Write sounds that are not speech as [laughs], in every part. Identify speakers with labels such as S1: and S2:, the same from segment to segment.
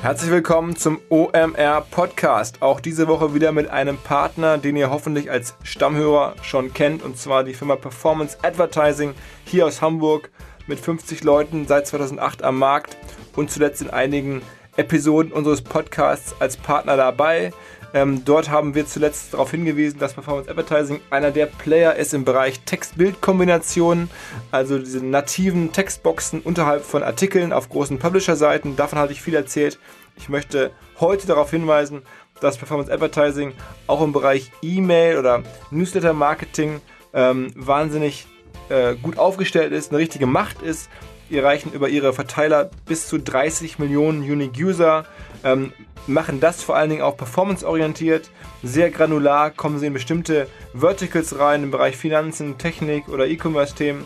S1: Herzlich willkommen zum OMR Podcast. Auch diese Woche wieder mit einem Partner, den ihr hoffentlich als Stammhörer schon kennt, und zwar die Firma Performance Advertising hier aus Hamburg mit 50 Leuten seit 2008 am Markt und zuletzt in einigen Episoden unseres Podcasts als Partner dabei. Ähm, dort haben wir zuletzt darauf hingewiesen, dass Performance Advertising einer der Player ist im Bereich Text-Bild-Kombinationen, also diese nativen Textboxen unterhalb von Artikeln auf großen Publisher-Seiten. Davon hatte ich viel erzählt. Ich möchte heute darauf hinweisen, dass Performance Advertising auch im Bereich E-Mail oder Newsletter-Marketing ähm, wahnsinnig äh, gut aufgestellt ist, eine richtige Macht ist. Die erreichen über ihre Verteiler bis zu 30 Millionen Unique User, ähm, machen das vor allen Dingen auch performanceorientiert, sehr granular, kommen sie in bestimmte Verticals rein im Bereich Finanzen, Technik oder E-Commerce-Themen.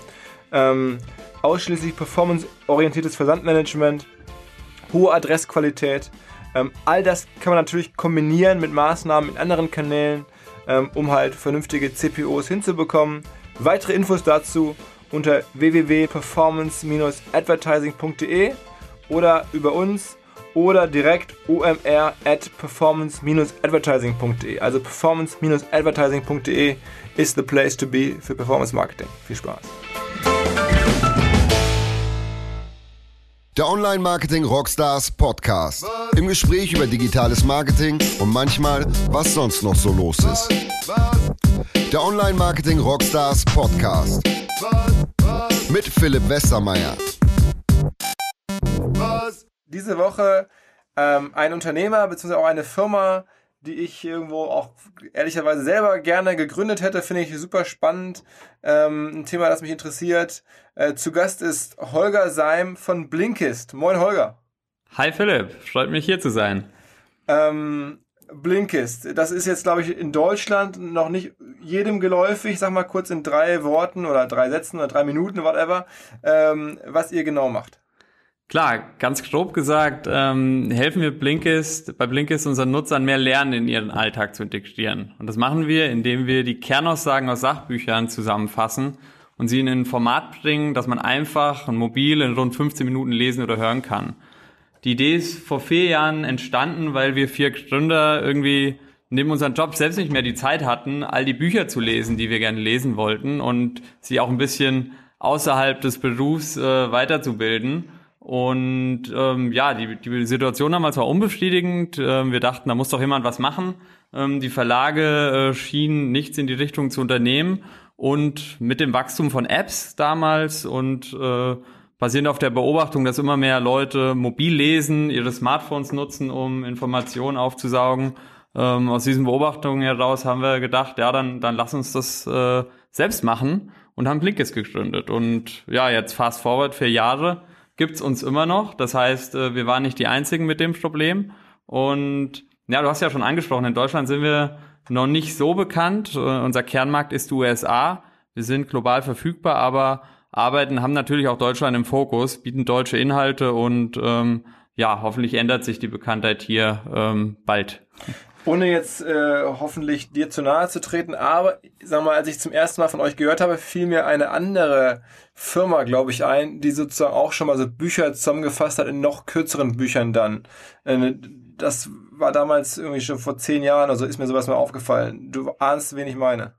S1: Ähm, ausschließlich performanceorientiertes Versandmanagement, hohe Adressqualität. Ähm, all das kann man natürlich kombinieren mit Maßnahmen in anderen Kanälen, ähm, um halt vernünftige CPOs hinzubekommen. Weitere Infos dazu unter www.performance-advertising.de oder über uns oder direkt omr at performance-advertising.de. Also performance-advertising.de ist the place to be für Performance Marketing. Viel Spaß.
S2: Der Online Marketing Rockstars Podcast. Im Gespräch über digitales Marketing und manchmal, was sonst noch so los ist. Der Online Marketing Rockstars Podcast. Mit Philipp Westermeier.
S1: Diese Woche ähm, ein Unternehmer bzw. auch eine Firma, die ich irgendwo auch ehrlicherweise selber gerne gegründet hätte, finde ich super spannend. Ähm, ein Thema, das mich interessiert. Äh, zu Gast ist Holger Seim von Blinkist. Moin Holger.
S3: Hi Philipp, freut mich hier zu sein.
S1: Ähm, Blinkist, das ist jetzt, glaube ich, in Deutschland noch nicht jedem geläufig. Sag mal kurz in drei Worten oder drei Sätzen oder drei Minuten, whatever, ähm, was ihr genau macht.
S3: Klar, ganz grob gesagt, ähm, helfen wir Blinkist, bei Blinkist unseren Nutzern mehr Lernen in ihren Alltag zu integrieren. Und das machen wir, indem wir die Kernaussagen aus Sachbüchern zusammenfassen und sie in ein Format bringen, dass man einfach und mobil in rund 15 Minuten lesen oder hören kann. Die Idee ist vor vier Jahren entstanden, weil wir vier Gründer irgendwie neben unserem Job selbst nicht mehr die Zeit hatten, all die Bücher zu lesen, die wir gerne lesen wollten und sie auch ein bisschen außerhalb des Berufs äh, weiterzubilden. Und ähm, ja, die, die Situation damals war unbefriedigend. Ähm, wir dachten, da muss doch jemand was machen. Ähm, die Verlage äh, schienen nichts in die Richtung zu unternehmen. Und mit dem Wachstum von Apps damals und äh, basierend auf der Beobachtung, dass immer mehr Leute mobil lesen, ihre Smartphones nutzen, um Informationen aufzusaugen. Ähm, aus diesen Beobachtungen heraus haben wir gedacht, ja, dann, dann lass uns das äh, selbst machen und haben Blinkist gegründet. Und ja, jetzt fast forward vier Jahre gibt's uns immer noch. Das heißt, äh, wir waren nicht die Einzigen mit dem Problem. Und ja, du hast ja schon angesprochen, in Deutschland sind wir noch nicht so bekannt. Äh, unser Kernmarkt ist die USA. Wir sind global verfügbar, aber arbeiten, haben natürlich auch Deutschland im Fokus, bieten deutsche Inhalte und ähm, ja, hoffentlich ändert sich die Bekanntheit hier ähm, bald.
S1: Ohne jetzt äh, hoffentlich dir zu nahe zu treten, aber sag mal, als ich zum ersten Mal von euch gehört habe, fiel mir eine andere Firma, glaube ich, ein, die sozusagen auch schon mal so Bücher zusammengefasst hat in noch kürzeren Büchern dann. Äh, das war damals irgendwie schon vor zehn Jahren, also ist mir sowas mal aufgefallen. Du ahnst, wen ich meine.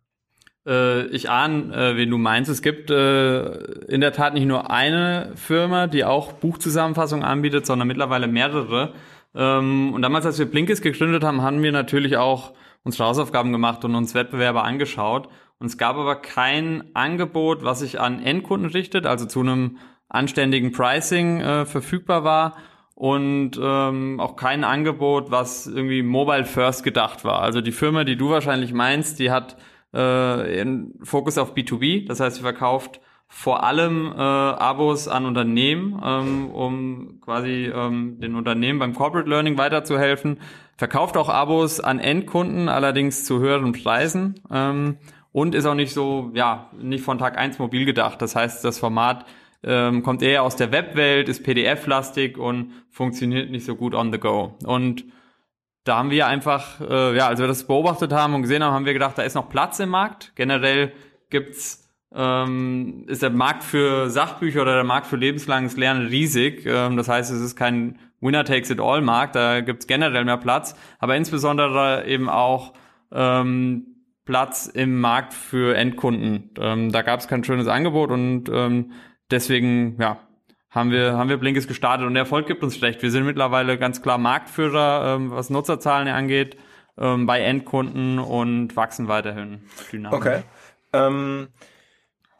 S3: Äh, ich ahne, äh, wen du meinst. Es gibt in der Tat nicht nur eine Firma, die auch Buchzusammenfassungen anbietet, sondern mittlerweile mehrere. Ähm, und damals, als wir Blinkist gegründet haben, haben wir natürlich auch unsere Hausaufgaben gemacht und uns Wettbewerber angeschaut. Und es gab aber kein Angebot, was sich an Endkunden richtet, also zu einem anständigen Pricing äh, verfügbar war und ähm, auch kein Angebot, was irgendwie mobile first gedacht war. Also die Firma, die du wahrscheinlich meinst, die hat äh, Fokus auf B2B, das heißt, sie verkauft vor allem äh, Abos an Unternehmen, ähm, um quasi ähm, den Unternehmen beim Corporate Learning weiterzuhelfen. Verkauft auch Abos an Endkunden, allerdings zu höheren Preisen ähm, und ist auch nicht so, ja, nicht von Tag eins mobil gedacht. Das heißt, das Format ähm, kommt eher aus der Webwelt, ist PDF-lastig und funktioniert nicht so gut on the go. Und da haben wir einfach, äh, ja, als wir das beobachtet haben und gesehen haben, haben wir gedacht, da ist noch Platz im Markt. Generell gibt's ähm, ist der Markt für Sachbücher oder der Markt für lebenslanges Lernen riesig. Ähm, das heißt, es ist kein Winner-Takes-it-all-Markt, da gibt's generell mehr Platz, aber insbesondere eben auch ähm, Platz im Markt für Endkunden. Ähm, da gab's kein schönes Angebot und ähm, deswegen, ja, haben wir, haben wir Blinkes gestartet und der Erfolg gibt uns schlecht. Wir sind mittlerweile ganz klar Marktführer, ähm, was Nutzerzahlen angeht, ähm, bei Endkunden und wachsen weiterhin
S1: dynamisch. Okay. Ähm,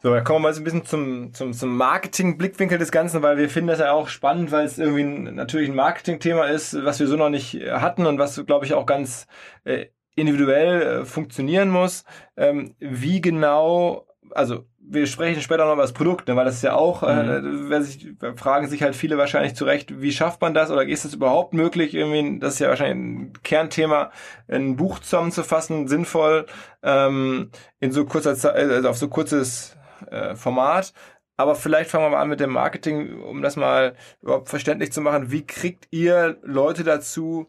S1: so, dann kommen wir mal so ein bisschen zum, zum, zum Marketing-Blickwinkel des Ganzen, weil wir finden das ja auch spannend, weil es irgendwie ein, natürlich ein Marketing-Thema ist, was wir so noch nicht hatten und was, glaube ich, auch ganz äh, individuell äh, funktionieren muss. Ähm, wie genau, also wir sprechen später noch über das Produkt, ne, weil das ist ja auch, äh, mhm. äh, sich, fragen sich halt viele wahrscheinlich zurecht, wie schafft man das oder ist es überhaupt möglich, irgendwie, das ist ja wahrscheinlich ein Kernthema, ein Buch zusammenzufassen, sinnvoll, ähm, in so kurzer Zeit, also auf so kurzes äh, Format. Aber vielleicht fangen wir mal an mit dem Marketing, um das mal überhaupt verständlich zu machen. Wie kriegt ihr Leute dazu,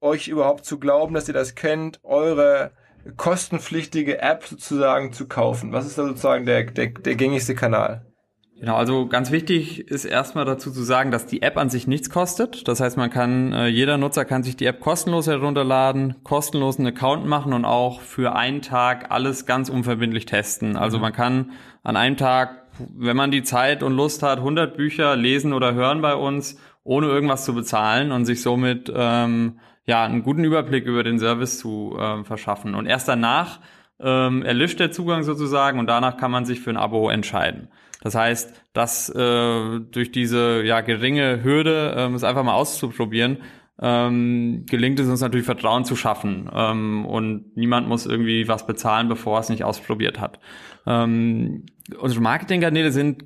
S1: euch überhaupt zu glauben, dass ihr das kennt, eure kostenpflichtige App sozusagen zu kaufen? Was ist da sozusagen der, der, der gängigste Kanal?
S3: Genau, also ganz wichtig ist erstmal dazu zu sagen, dass die App an sich nichts kostet. Das heißt, man kann, äh, jeder Nutzer kann sich die App kostenlos herunterladen, kostenlos einen Account machen und auch für einen Tag alles ganz unverbindlich testen. Also mhm. man kann an einem Tag, wenn man die Zeit und Lust hat, 100 Bücher lesen oder hören bei uns, ohne irgendwas zu bezahlen und sich somit ähm, ja einen guten Überblick über den Service zu äh, verschaffen. Und erst danach ähm, erlischt der Zugang sozusagen und danach kann man sich für ein Abo entscheiden. Das heißt, dass äh, durch diese ja geringe Hürde, ähm, es einfach mal auszuprobieren, ähm, gelingt es uns natürlich Vertrauen zu schaffen ähm, und niemand muss irgendwie was bezahlen, bevor er es nicht ausprobiert hat. Ähm, unsere Marketingkanäle sind,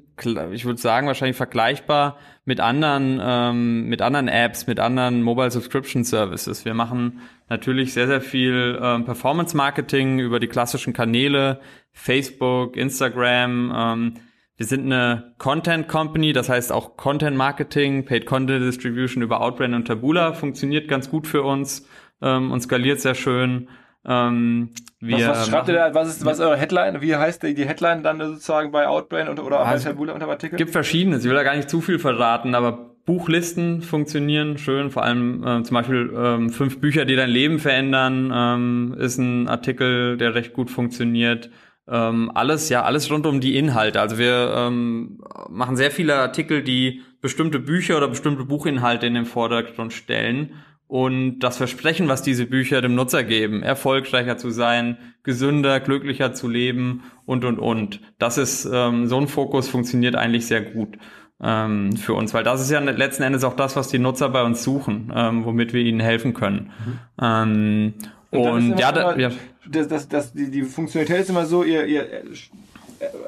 S3: ich würde sagen, wahrscheinlich vergleichbar mit anderen, ähm, mit anderen Apps, mit anderen Mobile Subscription Services. Wir machen natürlich sehr, sehr viel ähm, Performance Marketing über die klassischen Kanäle, Facebook, Instagram. Ähm, wir sind eine Content Company, das heißt auch Content Marketing, Paid Content Distribution über Outbrain und Taboola funktioniert ganz gut für uns ähm, und skaliert sehr schön. Ähm,
S1: wir was, was schreibt ihr da? Was ist, was ist eure Headline? Wie heißt die, die Headline dann sozusagen bei Outbrain und, oder also, bei Taboola unter Artikel?
S3: Gibt verschiedene. Ich will da gar nicht zu viel verraten, aber Buchlisten funktionieren schön. Vor allem äh, zum Beispiel ähm, fünf Bücher, die dein Leben verändern, ähm, ist ein Artikel, der recht gut funktioniert. Ähm, alles, ja, alles rund um die Inhalte. Also wir ähm, machen sehr viele Artikel, die bestimmte Bücher oder bestimmte Buchinhalte in den Vordergrund stellen und das Versprechen, was diese Bücher dem Nutzer geben, erfolgreicher zu sein, gesünder, glücklicher zu leben und und und. Das ist ähm, so ein Fokus funktioniert eigentlich sehr gut ähm, für uns, weil das ist ja letzten Endes auch das, was die Nutzer bei uns suchen, ähm, womit wir ihnen helfen können. Mhm. Ähm, und, und ja,
S1: da, ja. Das, das, das, die, die Funktionalität ist immer so, ihr, ihr äh,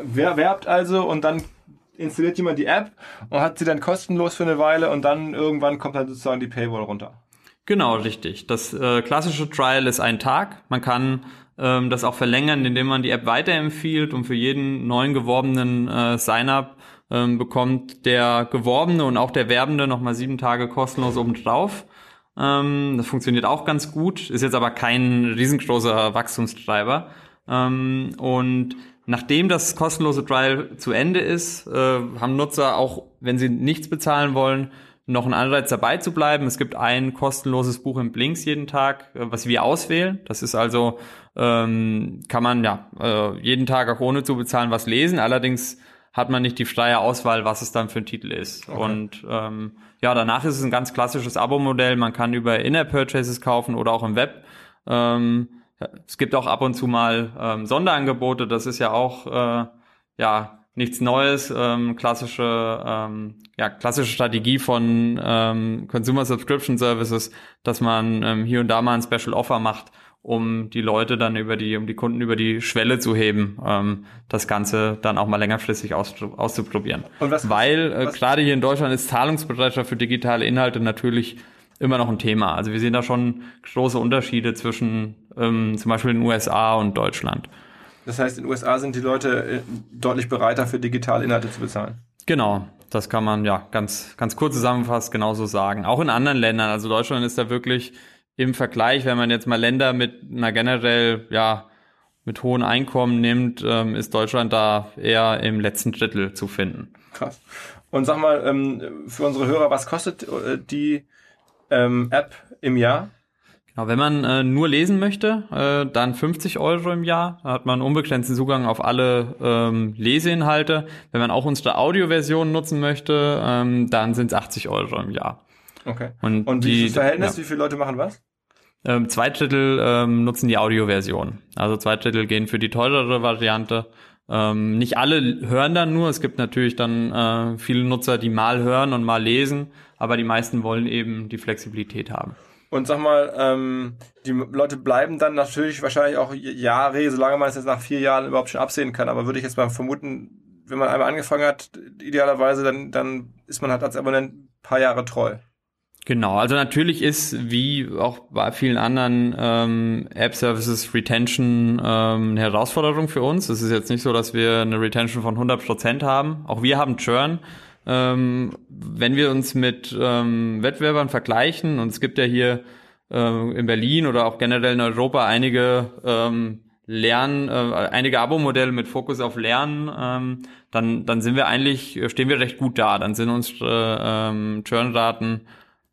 S1: werbt also und dann installiert jemand die App und hat sie dann kostenlos für eine Weile und dann irgendwann kommt dann sozusagen die Paywall runter.
S3: Genau, richtig. Das äh, klassische Trial ist ein Tag. Man kann ähm, das auch verlängern, indem man die App weiterempfiehlt und für jeden neuen geworbenen äh, Sign-up ähm, bekommt der Geworbene und auch der Werbende nochmal sieben Tage kostenlos obendrauf. Ähm, das funktioniert auch ganz gut, ist jetzt aber kein riesengroßer Wachstumstreiber. Ähm, und nachdem das kostenlose Trial zu Ende ist, äh, haben Nutzer auch, wenn sie nichts bezahlen wollen, noch ein Anreiz dabei zu bleiben. Es gibt ein kostenloses Buch im Blinks jeden Tag, äh, was wir auswählen. Das ist also, ähm, kann man ja äh, jeden Tag auch ohne zu bezahlen was lesen. Allerdings hat man nicht die freie Auswahl, was es dann für ein Titel ist. Okay. Und ähm, ja, danach ist es ein ganz klassisches Abo-Modell. Man kann über Inner-Purchases kaufen oder auch im Web. Ähm, es gibt auch ab und zu mal ähm, Sonderangebote. Das ist ja auch äh, ja nichts Neues, ähm, klassische, ähm, ja, klassische Strategie von ähm, Consumer Subscription Services, dass man ähm, hier und da mal ein Special Offer macht, um die Leute dann über die, um die Kunden über die Schwelle zu heben, ähm, das Ganze dann auch mal längerfristig aus, auszuprobieren. Was, Weil äh, gerade hier in Deutschland ist Zahlungsbereitschaft für digitale Inhalte natürlich immer noch ein Thema. Also wir sehen da schon große Unterschiede zwischen ähm, zum Beispiel den USA und Deutschland.
S1: Das heißt, in den USA sind die Leute äh, deutlich bereiter für digitale Inhalte zu bezahlen.
S3: Genau, das kann man ja ganz, ganz kurz zusammenfasst genauso sagen. Auch in anderen Ländern. Also Deutschland ist da wirklich im Vergleich, wenn man jetzt mal Länder mit einer generell, ja, mit hohen Einkommen nimmt, ähm, ist Deutschland da eher im letzten Drittel zu finden.
S1: Krass. Und sag mal, ähm, für unsere Hörer, was kostet äh, die ähm, App im Jahr?
S3: Genau, wenn man äh, nur lesen möchte, äh, dann 50 Euro im Jahr. Da hat man unbegrenzten Zugang auf alle ähm, Leseinhalte. Wenn man auch unsere Audioversion nutzen möchte, ähm, dann sind es 80 Euro im Jahr.
S1: Okay. Und, Und wie die, ist das Verhältnis? Ja. Wie viele Leute machen was?
S3: Ähm, zwei Drittel ähm, nutzen die Audioversion. Also zwei Drittel gehen für die teurere Variante. Ähm, nicht alle hören dann nur. Es gibt natürlich dann äh, viele Nutzer, die mal hören und mal lesen, aber die meisten wollen eben die Flexibilität haben.
S1: Und sag mal, ähm, die Leute bleiben dann natürlich wahrscheinlich auch Jahre, solange man es jetzt nach vier Jahren überhaupt schon absehen kann. Aber würde ich jetzt mal vermuten, wenn man einmal angefangen hat, idealerweise, dann, dann ist man halt als Abonnent ein paar Jahre treu.
S3: Genau, also natürlich ist wie auch bei vielen anderen ähm, App-Services Retention ähm, eine Herausforderung für uns. Es ist jetzt nicht so, dass wir eine Retention von 100% haben. Auch wir haben Churn. Ähm, wenn wir uns mit ähm, Wettbewerbern vergleichen, und es gibt ja hier äh, in Berlin oder auch generell in Europa einige ähm, Lernen, äh, einige Abo-Modelle mit Fokus auf Lernen, ähm, dann, dann sind wir eigentlich, stehen wir recht gut da. Dann sind unsere ähm, Churn-Raten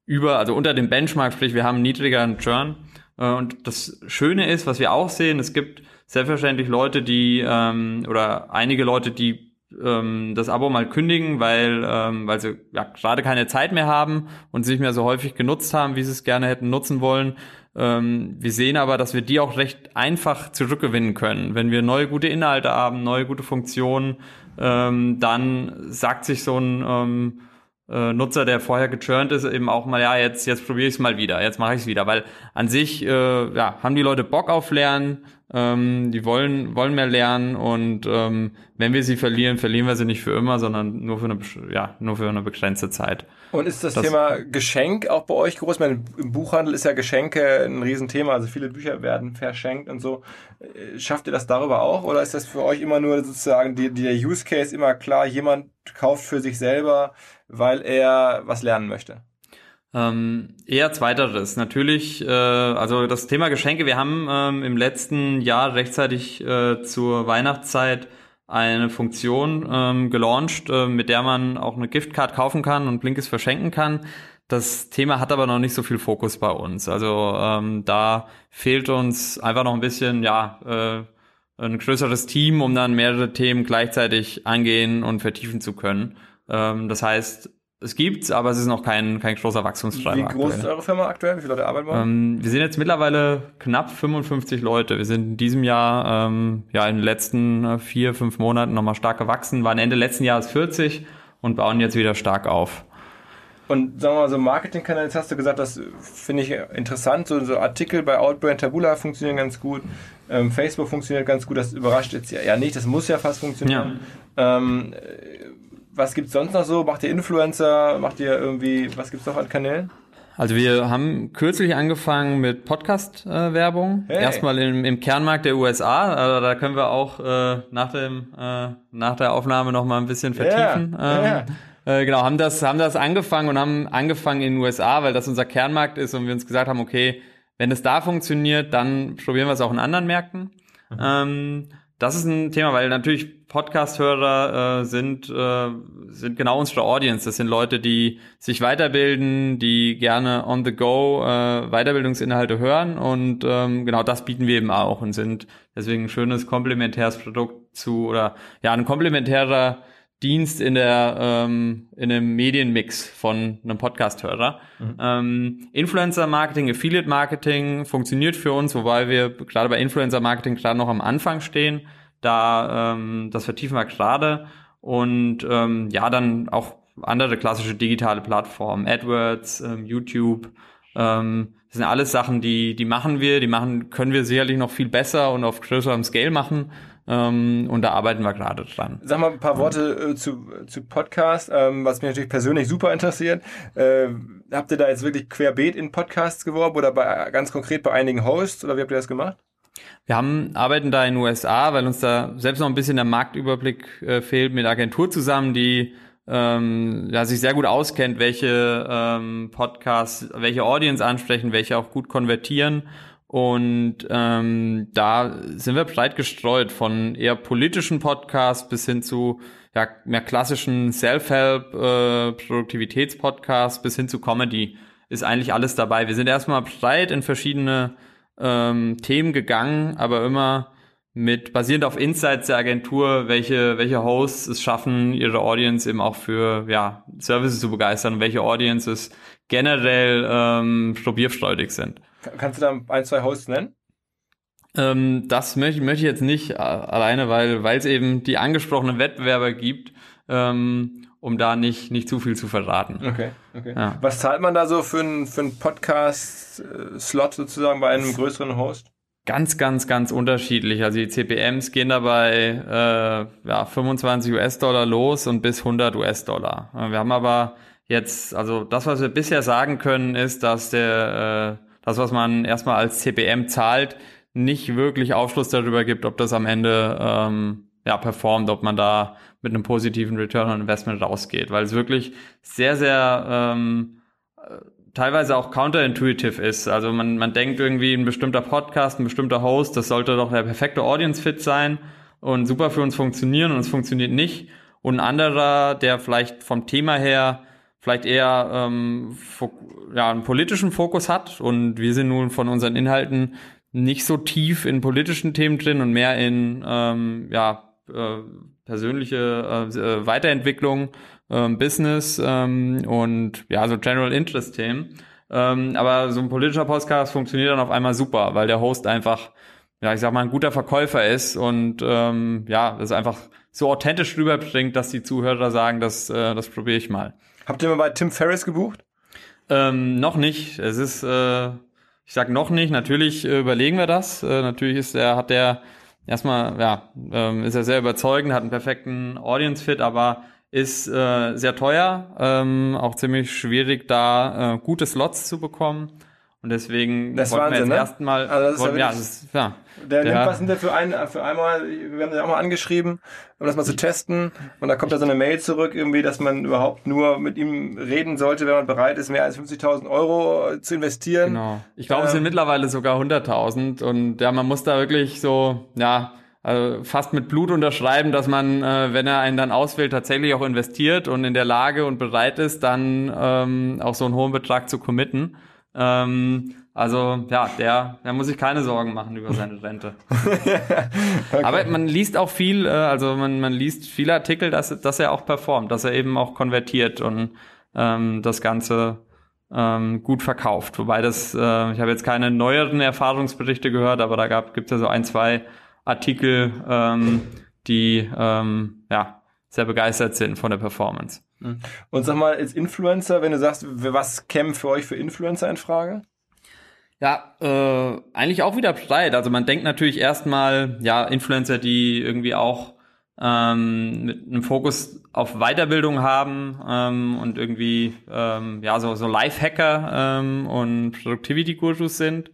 S3: über, also unter dem Benchmark, sprich wir haben niedrigeren Churn. Äh, und das Schöne ist, was wir auch sehen, es gibt selbstverständlich Leute, die ähm, oder einige Leute, die ähm, das Abo mal kündigen, weil ähm, weil sie ja gerade keine Zeit mehr haben und sich mehr so häufig genutzt haben, wie sie es gerne hätten nutzen wollen. Ähm, wir sehen aber, dass wir die auch recht einfach zurückgewinnen können. Wenn wir neue gute Inhalte haben, neue gute Funktionen, ähm, dann sagt sich so ein ähm, äh, Nutzer, der vorher gechurnt ist, eben auch mal, ja, jetzt, jetzt probiere ich es mal wieder, jetzt mache ich es wieder. Weil an sich äh, ja, haben die Leute Bock auf Lernen, ähm, die wollen, wollen mehr lernen und ähm, wenn wir sie verlieren, verlieren wir sie nicht für immer, sondern nur für eine, ja, nur für eine begrenzte Zeit.
S1: Und ist das, das Thema Geschenk auch bei euch groß? Meine, Im Buchhandel ist ja Geschenke ein Riesenthema, also viele Bücher werden verschenkt und so. Äh, schafft ihr das darüber auch oder ist das für euch immer nur sozusagen die, die der Use Case immer klar, jemand kauft für sich selber weil er was lernen möchte?
S3: Ähm, eher zweiteres. Natürlich, äh, also das Thema Geschenke, wir haben ähm, im letzten Jahr rechtzeitig äh, zur Weihnachtszeit eine Funktion ähm, gelauncht, äh, mit der man auch eine Giftcard kaufen kann und Blinkes verschenken kann. Das Thema hat aber noch nicht so viel Fokus bei uns. Also ähm, da fehlt uns einfach noch ein bisschen, ja, äh, ein größeres Team, um dann mehrere Themen gleichzeitig angehen und vertiefen zu können. Ähm, das heißt, es gibt's, aber es ist noch kein, kein großer Wachstumstreiber.
S1: Wie groß aktuell. ist eure Firma aktuell? Wie viele Leute arbeiten
S3: ähm, wir sind jetzt mittlerweile knapp 55 Leute. Wir sind in diesem Jahr, ähm, ja, in den letzten äh, vier, fünf Monaten nochmal stark gewachsen, waren Ende letzten Jahres 40 und bauen jetzt wieder stark auf.
S1: Und sagen wir mal so Marketingkanäle, jetzt hast du gesagt, das finde ich interessant. So, so Artikel bei Outbrain Tabula funktionieren ganz gut. Ähm, Facebook funktioniert ganz gut. Das überrascht jetzt ja, ja nicht. Das muss ja fast funktionieren. Ja. Ähm, was gibt's sonst noch so? Macht ihr Influencer? Macht ihr irgendwie, was gibt's noch an Kanälen?
S3: Also wir haben kürzlich angefangen mit Podcast-Werbung. Äh, hey. Erstmal im, im Kernmarkt der USA. Also da können wir auch äh, nach dem äh, nach der Aufnahme noch mal ein bisschen vertiefen. Yeah. Ähm, yeah. Äh, genau, haben das haben das angefangen und haben angefangen in den USA, weil das unser Kernmarkt ist und wir uns gesagt haben, okay, wenn es da funktioniert, dann probieren wir es auch in anderen Märkten. Mhm. Ähm, das ist ein Thema, weil natürlich Podcast-Hörer äh, sind, äh, sind genau unsere Audience. Das sind Leute, die sich weiterbilden, die gerne on the go äh, Weiterbildungsinhalte hören und ähm, genau das bieten wir eben auch und sind deswegen ein schönes komplementäres Produkt zu oder ja ein komplementärer Dienst in der ähm, in einem Medienmix von einem Podcast-Hörer. Mhm. Ähm, Influencer-Marketing, Affiliate-Marketing funktioniert für uns, wobei wir gerade bei Influencer-Marketing gerade noch am Anfang stehen. Da ähm, das vertiefen wir gerade und ähm, ja dann auch andere klassische digitale Plattformen, AdWords, ähm, YouTube. Ähm, das sind alles Sachen, die die machen wir, die machen können wir sicherlich noch viel besser und auf größerem Scale machen. Ähm, und da arbeiten wir gerade dran.
S1: Sag mal ein paar Worte äh, zu, zu Podcast, ähm, was mich natürlich persönlich super interessiert. Äh, habt ihr da jetzt wirklich querbeet in Podcasts geworben oder bei, ganz konkret bei einigen Hosts oder wie habt ihr das gemacht?
S3: Wir haben, arbeiten da in den USA, weil uns da selbst noch ein bisschen der Marktüberblick äh, fehlt, mit Agentur zusammen, die ähm, ja, sich sehr gut auskennt, welche ähm, Podcasts, welche Audience ansprechen, welche auch gut konvertieren Und ähm, da sind wir breit gestreut von eher politischen Podcasts bis hin zu ja, mehr klassischen Self-Help, äh, Produktivitätspodcasts bis hin zu Comedy ist eigentlich alles dabei. Wir sind erstmal breit in verschiedene ähm, Themen gegangen, aber immer mit basierend auf Insights der Agentur, welche welche Hosts es schaffen, ihre Audience eben auch für ja Services zu begeistern und welche Audiences generell ähm, probierfreudig sind.
S1: Kannst du da ein zwei Hosts nennen?
S3: Ähm, das möchte, möchte ich jetzt nicht alleine, weil weil es eben die angesprochenen Wettbewerber gibt. Ähm, um da nicht, nicht zu viel zu verraten.
S1: Okay, okay. Ja. Was zahlt man da so für einen für Podcast-Slot sozusagen bei einem größeren Host?
S3: Ganz, ganz, ganz unterschiedlich. Also die CPMs gehen dabei äh, ja, 25 US-Dollar los und bis 100 US-Dollar. Wir haben aber jetzt, also das, was wir bisher sagen können, ist, dass der, äh, das, was man erstmal als CPM zahlt, nicht wirklich Aufschluss darüber gibt, ob das am Ende ähm, ja, performt, ob man da mit einem positiven Return on Investment rausgeht, weil es wirklich sehr, sehr ähm, teilweise auch counterintuitive ist. Also man, man denkt irgendwie, ein bestimmter Podcast, ein bestimmter Host, das sollte doch der perfekte Audience-Fit sein und super für uns funktionieren und es funktioniert nicht. Und ein anderer, der vielleicht vom Thema her vielleicht eher ähm, ja, einen politischen Fokus hat und wir sind nun von unseren Inhalten nicht so tief in politischen Themen drin und mehr in ähm, ja, äh, persönliche äh, äh, Weiterentwicklung, ähm, Business ähm, und ja, so General Interest Themen. Ähm, aber so ein politischer Podcast funktioniert dann auf einmal super, weil der Host einfach, ja, ich sag mal, ein guter Verkäufer ist und ähm, ja, das einfach so authentisch rüberbringt, dass die Zuhörer sagen, das, äh, das probiere ich mal.
S1: Habt ihr mal bei Tim Ferriss gebucht?
S3: Ähm, noch nicht. Es ist, äh, ich sag noch nicht. Natürlich äh, überlegen wir das. Äh, natürlich ist er, hat der erstmal, ja, ähm, ist er sehr überzeugend, hat einen perfekten Audience-Fit, aber ist äh, sehr teuer, ähm, auch ziemlich schwierig, da äh, gute Slots zu bekommen. Und deswegen
S1: das wollten Wahnsinn, wir
S3: jetzt ne? erstmal,
S1: also wollten, ja, das ja, der, der nimmt was hinter für, ein, für einmal, wir haben den auch mal angeschrieben, um das mal zu testen. Und da kommt da so eine Mail zurück, irgendwie, dass man überhaupt nur mit ihm reden sollte, wenn man bereit ist, mehr als 50.000 Euro zu investieren. Genau.
S3: Ich glaube, ähm, es sind ähm, mittlerweile sogar 100.000. Und ja, man muss da wirklich so, ja, also fast mit Blut unterschreiben, dass man, äh, wenn er einen dann auswählt, tatsächlich auch investiert und in der Lage und bereit ist, dann ähm, auch so einen hohen Betrag zu committen. Ähm, also ja, der, der muss sich keine Sorgen machen über seine Rente. [laughs] okay. Aber man liest auch viel, äh, also man, man liest viele Artikel, dass, dass er auch performt, dass er eben auch konvertiert und ähm, das Ganze ähm, gut verkauft. Wobei das, äh, ich habe jetzt keine neueren Erfahrungsberichte gehört, aber da gab gibt es ja so ein, zwei Artikel, ähm, die ähm, ja sehr begeistert sind von der Performance.
S1: Und sag mal, als Influencer, wenn du sagst, was kämen für euch für Influencer in Frage?
S3: Ja, äh, eigentlich auch wieder breit. Also man denkt natürlich erstmal, ja, Influencer, die irgendwie auch ähm, mit einem Fokus auf Weiterbildung haben ähm, und irgendwie ähm, ja so so Lifehacker ähm, und Productivity-Gurus sind.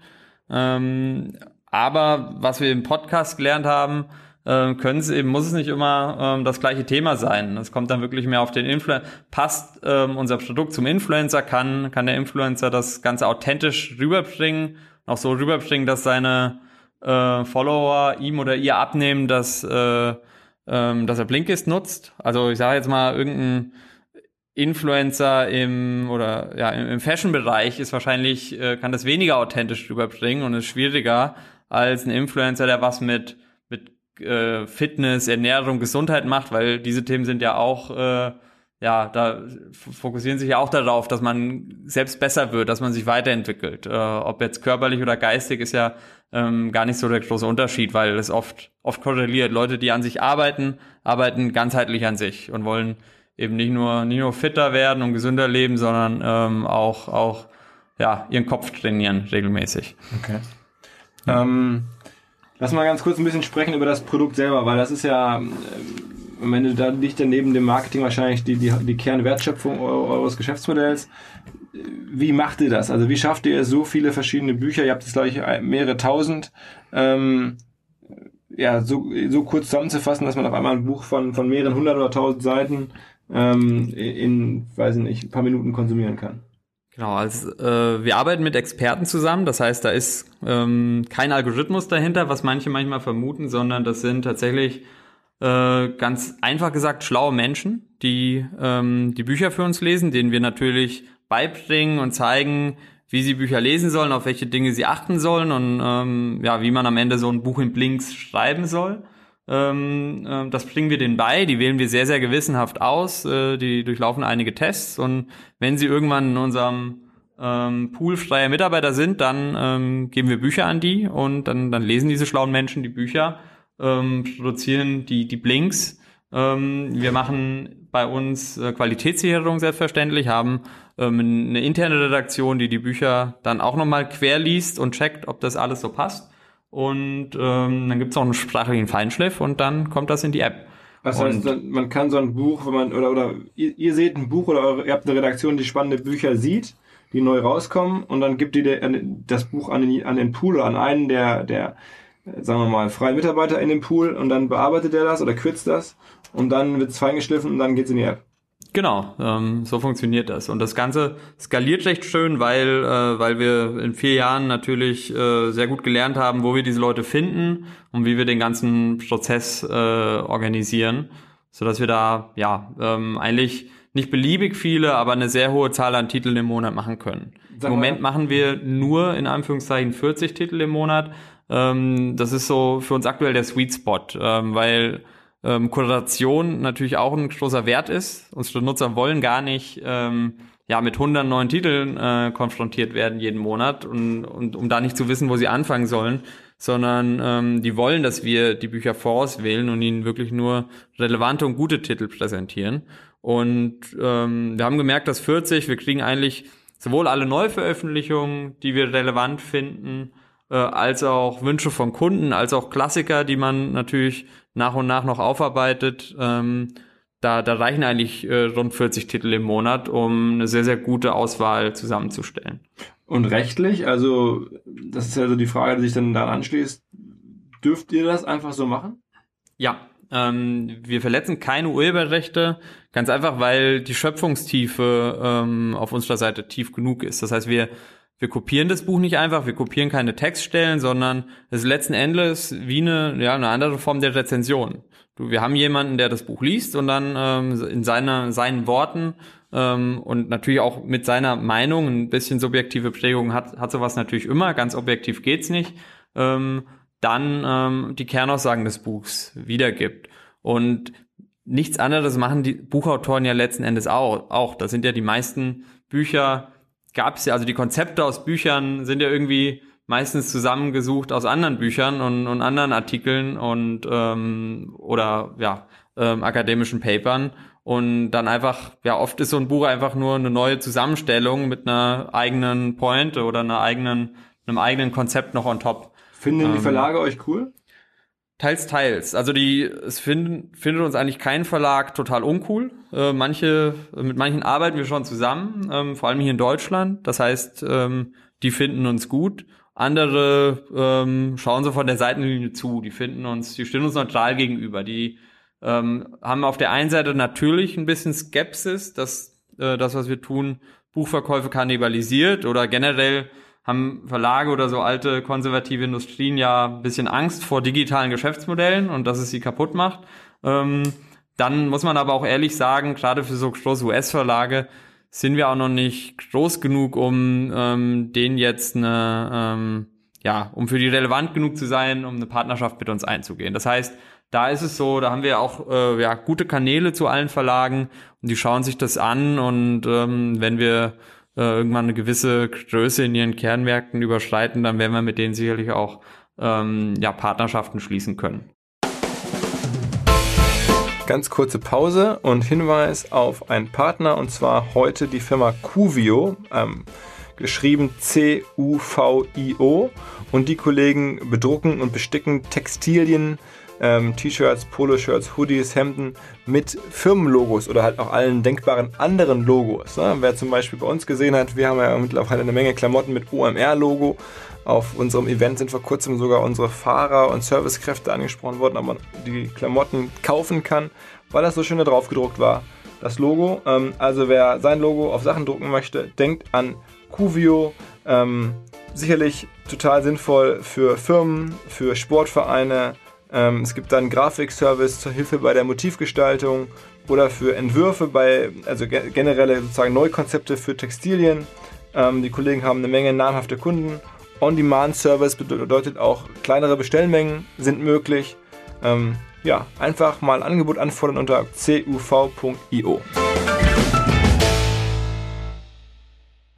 S3: Ähm, aber was wir im Podcast gelernt haben, äh, können es eben, muss es nicht immer ähm, das gleiche Thema sein. Es kommt dann wirklich mehr auf den Influencer. Passt ähm, unser Produkt zum Influencer? Kann, kann der Influencer das Ganze authentisch rüberbringen? Auch so rüberbringen, dass seine äh, Follower ihm oder ihr abnehmen, dass, äh, ähm, dass er Blinkist nutzt. Also ich sage jetzt mal, irgendein Influencer im oder ja im Fashion-Bereich ist wahrscheinlich äh, kann das weniger authentisch rüberbringen und ist schwieriger als ein Influencer, der was mit äh, Fitness, Ernährung, Gesundheit macht, weil diese Themen sind ja auch, äh, ja, da fokussieren sich ja auch darauf, dass man selbst besser wird, dass man sich weiterentwickelt. Äh, ob jetzt körperlich oder geistig ist ja ähm, gar nicht so der große Unterschied, weil es oft, oft korreliert. Leute, die an sich arbeiten, arbeiten ganzheitlich an sich und wollen eben nicht nur, nicht nur fitter werden und gesünder leben, sondern ähm, auch, auch ja, ihren Kopf trainieren regelmäßig.
S1: Okay. Ähm, Lass mal ganz kurz ein bisschen sprechen über das Produkt selber, weil das ist ja äh, am Ende, da liegt ja neben dem Marketing wahrscheinlich die, die, die Kernwertschöpfung eures Geschäftsmodells. Wie macht ihr das? Also wie schafft ihr so viele verschiedene Bücher? Ihr habt jetzt, glaube ich, mehrere tausend. Ähm, ja, so, so kurz zusammenzufassen, dass man auf einmal ein Buch von, von mehreren hundert oder tausend Seiten ähm, in, weiß ich nicht, ein paar Minuten konsumieren kann.
S3: Genau, also äh, wir arbeiten mit Experten zusammen. Das heißt, da ist ähm, kein Algorithmus dahinter, was manche manchmal vermuten, sondern das sind tatsächlich äh, ganz einfach gesagt schlaue Menschen, die ähm, die Bücher für uns lesen, denen wir natürlich beibringen und zeigen, wie sie Bücher lesen sollen, auf welche Dinge sie achten sollen und ähm, ja, wie man am Ende so ein Buch in Blinks schreiben soll. Ähm, äh, das bringen wir denen bei, die wählen wir sehr, sehr gewissenhaft aus, äh, die durchlaufen einige Tests und wenn sie irgendwann in unserem ähm, Pool freier Mitarbeiter sind, dann ähm, geben wir Bücher an die und dann, dann lesen diese schlauen Menschen die Bücher, ähm, produzieren die, die Blinks. Ähm, wir machen bei uns äh, Qualitätssicherung selbstverständlich, haben ähm, eine interne Redaktion, die die Bücher dann auch nochmal quer liest und checkt, ob das alles so passt. Und ähm, dann gibt es auch einen sprachlichen Feinschliff und dann kommt das in die App.
S1: Was heißt, man kann so ein Buch, wenn man, oder, oder ihr, ihr seht ein Buch oder eure, ihr habt eine Redaktion, die spannende Bücher sieht, die neu rauskommen und dann gibt ihr das Buch an den, an den Pool oder an einen der, der, sagen wir mal, freien Mitarbeiter in dem Pool und dann bearbeitet er das oder kürzt das und dann wird es feingeschliffen und dann geht's in die App.
S3: Genau, ähm, so funktioniert das. Und das Ganze skaliert recht schön, weil, äh, weil wir in vier Jahren natürlich äh, sehr gut gelernt haben, wo wir diese Leute finden und wie wir den ganzen Prozess äh, organisieren, so dass wir da ja ähm, eigentlich nicht beliebig viele, aber eine sehr hohe Zahl an Titeln im Monat machen können. Im Moment machen wir nur in Anführungszeichen 40 Titel im Monat. Ähm, das ist so für uns aktuell der Sweet Spot, ähm, weil ähm, Korrelation natürlich auch ein großer Wert ist. Unsere Nutzer wollen gar nicht ähm, ja mit 100 neuen Titeln äh, konfrontiert werden jeden Monat und, und um da nicht zu wissen, wo sie anfangen sollen, sondern ähm, die wollen, dass wir die Bücher vorauswählen und ihnen wirklich nur relevante und gute Titel präsentieren. Und ähm, wir haben gemerkt, dass 40, wir kriegen eigentlich sowohl alle Neuveröffentlichungen, die wir relevant finden, äh, als auch Wünsche von Kunden, als auch Klassiker, die man natürlich nach und nach noch aufarbeitet. Ähm, da, da reichen eigentlich äh, rund 40 Titel im Monat, um eine sehr, sehr gute Auswahl zusammenzustellen.
S1: Und rechtlich, also das ist ja so die Frage, die sich dann daran anschließt, dürft ihr das einfach so machen?
S3: Ja, ähm, wir verletzen keine Urheberrechte, ganz einfach, weil die Schöpfungstiefe ähm, auf unserer Seite tief genug ist. Das heißt, wir wir kopieren das Buch nicht einfach, wir kopieren keine Textstellen, sondern es ist letzten Endes wie eine, ja, eine andere Form der Rezension. Du, wir haben jemanden, der das Buch liest und dann ähm, in seiner, seinen Worten ähm, und natürlich auch mit seiner Meinung ein bisschen subjektive Prägung hat, hat sowas natürlich immer, ganz objektiv geht's nicht, ähm, dann ähm, die Kernaussagen des Buchs wiedergibt. Und nichts anderes machen die Buchautoren ja letzten Endes auch. auch. Das sind ja die meisten Bücher, gab es ja, also die Konzepte aus Büchern sind ja irgendwie meistens zusammengesucht aus anderen Büchern und, und anderen Artikeln und ähm, oder ja ähm, akademischen Papern und dann einfach ja oft ist so ein Buch einfach nur eine neue Zusammenstellung mit einer eigenen Pointe oder einer eigenen einem eigenen Konzept noch on top.
S1: Finden ähm, die Verlage euch cool?
S3: Teils, teils. Also die, es finden, findet uns eigentlich kein Verlag total uncool. Äh, manche, mit manchen arbeiten wir schon zusammen, ähm, vor allem hier in Deutschland. Das heißt, ähm, die finden uns gut. Andere ähm, schauen so von der Seitenlinie zu. Die finden uns, die stehen uns neutral gegenüber. Die ähm, haben auf der einen Seite natürlich ein bisschen Skepsis, dass äh, das, was wir tun, Buchverkäufe kannibalisiert oder generell haben Verlage oder so alte konservative Industrien ja ein bisschen Angst vor digitalen Geschäftsmodellen und dass es sie kaputt macht. Ähm, dann muss man aber auch ehrlich sagen, gerade für so große US-Verlage sind wir auch noch nicht groß genug, um ähm, denen jetzt eine, ähm, ja, um für die relevant genug zu sein, um eine Partnerschaft mit uns einzugehen. Das heißt, da ist es so, da haben wir auch äh, ja, gute Kanäle zu allen Verlagen und die schauen sich das an und ähm, wenn wir äh, irgendwann eine gewisse Größe in ihren Kernmärkten überschreiten, dann werden wir mit denen sicherlich auch ähm, ja, Partnerschaften schließen können.
S1: Ganz kurze Pause und Hinweis auf einen Partner und zwar heute die Firma Cuvio, ähm, geschrieben C-U-V-I-O und die Kollegen bedrucken und besticken Textilien, ähm, T-Shirts, Poloshirts, Hoodies, Hemden mit Firmenlogos oder halt auch allen denkbaren anderen Logos. Ne? Wer zum Beispiel bei uns gesehen hat, wir haben ja mittlerweile eine Menge Klamotten mit OMR-Logo. Auf unserem Event sind vor kurzem sogar unsere Fahrer und Servicekräfte angesprochen worden, ob man die Klamotten kaufen kann, weil das so schön da drauf gedruckt war. das Logo. Ähm, also wer sein Logo auf Sachen drucken möchte, denkt an Cuvio. Ähm, sicherlich total sinnvoll für Firmen, für Sportvereine. Ähm, es gibt dann Grafikservice zur Hilfe bei der Motivgestaltung oder für Entwürfe bei, also generelle sozusagen Neukonzepte für Textilien. Ähm, die Kollegen haben eine Menge namhafte Kunden. On-Demand-Service bedeutet auch, kleinere Bestellmengen sind möglich. Ähm, ja, einfach mal ein Angebot anfordern unter cuv.io.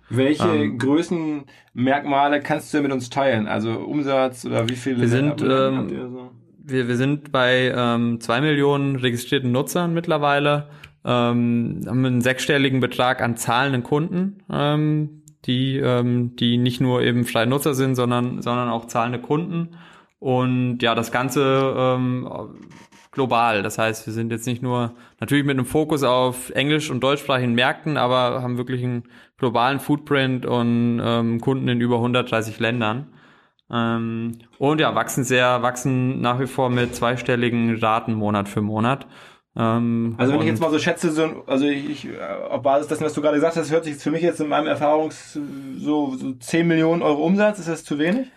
S1: Welche ähm, Größenmerkmale kannst du mit uns teilen? Also Umsatz oder wie viele?
S3: Wir sind, ähm, so? Wir, wir sind bei ähm, zwei Millionen registrierten Nutzern mittlerweile. Ähm, haben einen sechsstelligen Betrag an zahlenden Kunden, ähm, die, ähm, die nicht nur eben freie Nutzer sind, sondern, sondern auch zahlende Kunden. Und ja, das Ganze ähm, global. Das heißt, wir sind jetzt nicht nur natürlich mit einem Fokus auf englisch- und deutschsprachigen Märkten, aber haben wirklich einen globalen Footprint und ähm, Kunden in über 130 Ländern. Ähm, und ja, wachsen sehr, wachsen nach wie vor mit zweistelligen Raten Monat für Monat.
S1: Ähm, also wenn ich jetzt mal so schätze, so, also ich, ich, auf Basis dessen, was du gerade gesagt hast, hört sich jetzt für mich jetzt in meinem Erfahrungs so, so 10 Millionen Euro Umsatz, ist das zu wenig?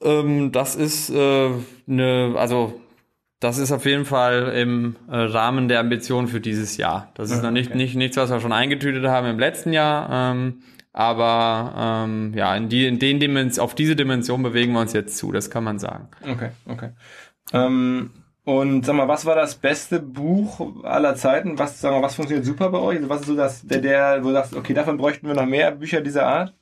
S3: Ähm, das ist äh, eine, also das ist auf jeden Fall im äh, Rahmen der Ambition für dieses Jahr. Das ist noch nicht, okay. nicht nichts, was wir schon eingetütet haben im letzten Jahr. Ähm, aber ähm, ja, in, die, in den Dimens auf diese Dimension bewegen wir uns jetzt zu, das kann man sagen.
S1: Okay, okay. Ähm, und sag mal, was war das beste Buch aller Zeiten? Was, sag mal, was funktioniert super bei euch? Was ist so das, der, der, wo du sagst, okay, davon bräuchten wir noch mehr Bücher dieser Art?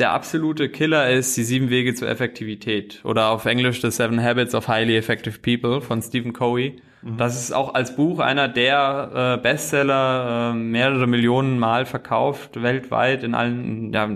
S3: der absolute Killer ist die sieben Wege zur Effektivität oder auf Englisch The Seven Habits of Highly Effective People von Stephen Covey. Mhm. Das ist auch als Buch einer der äh, Bestseller, äh, mehrere Millionen Mal verkauft weltweit in allen, ja,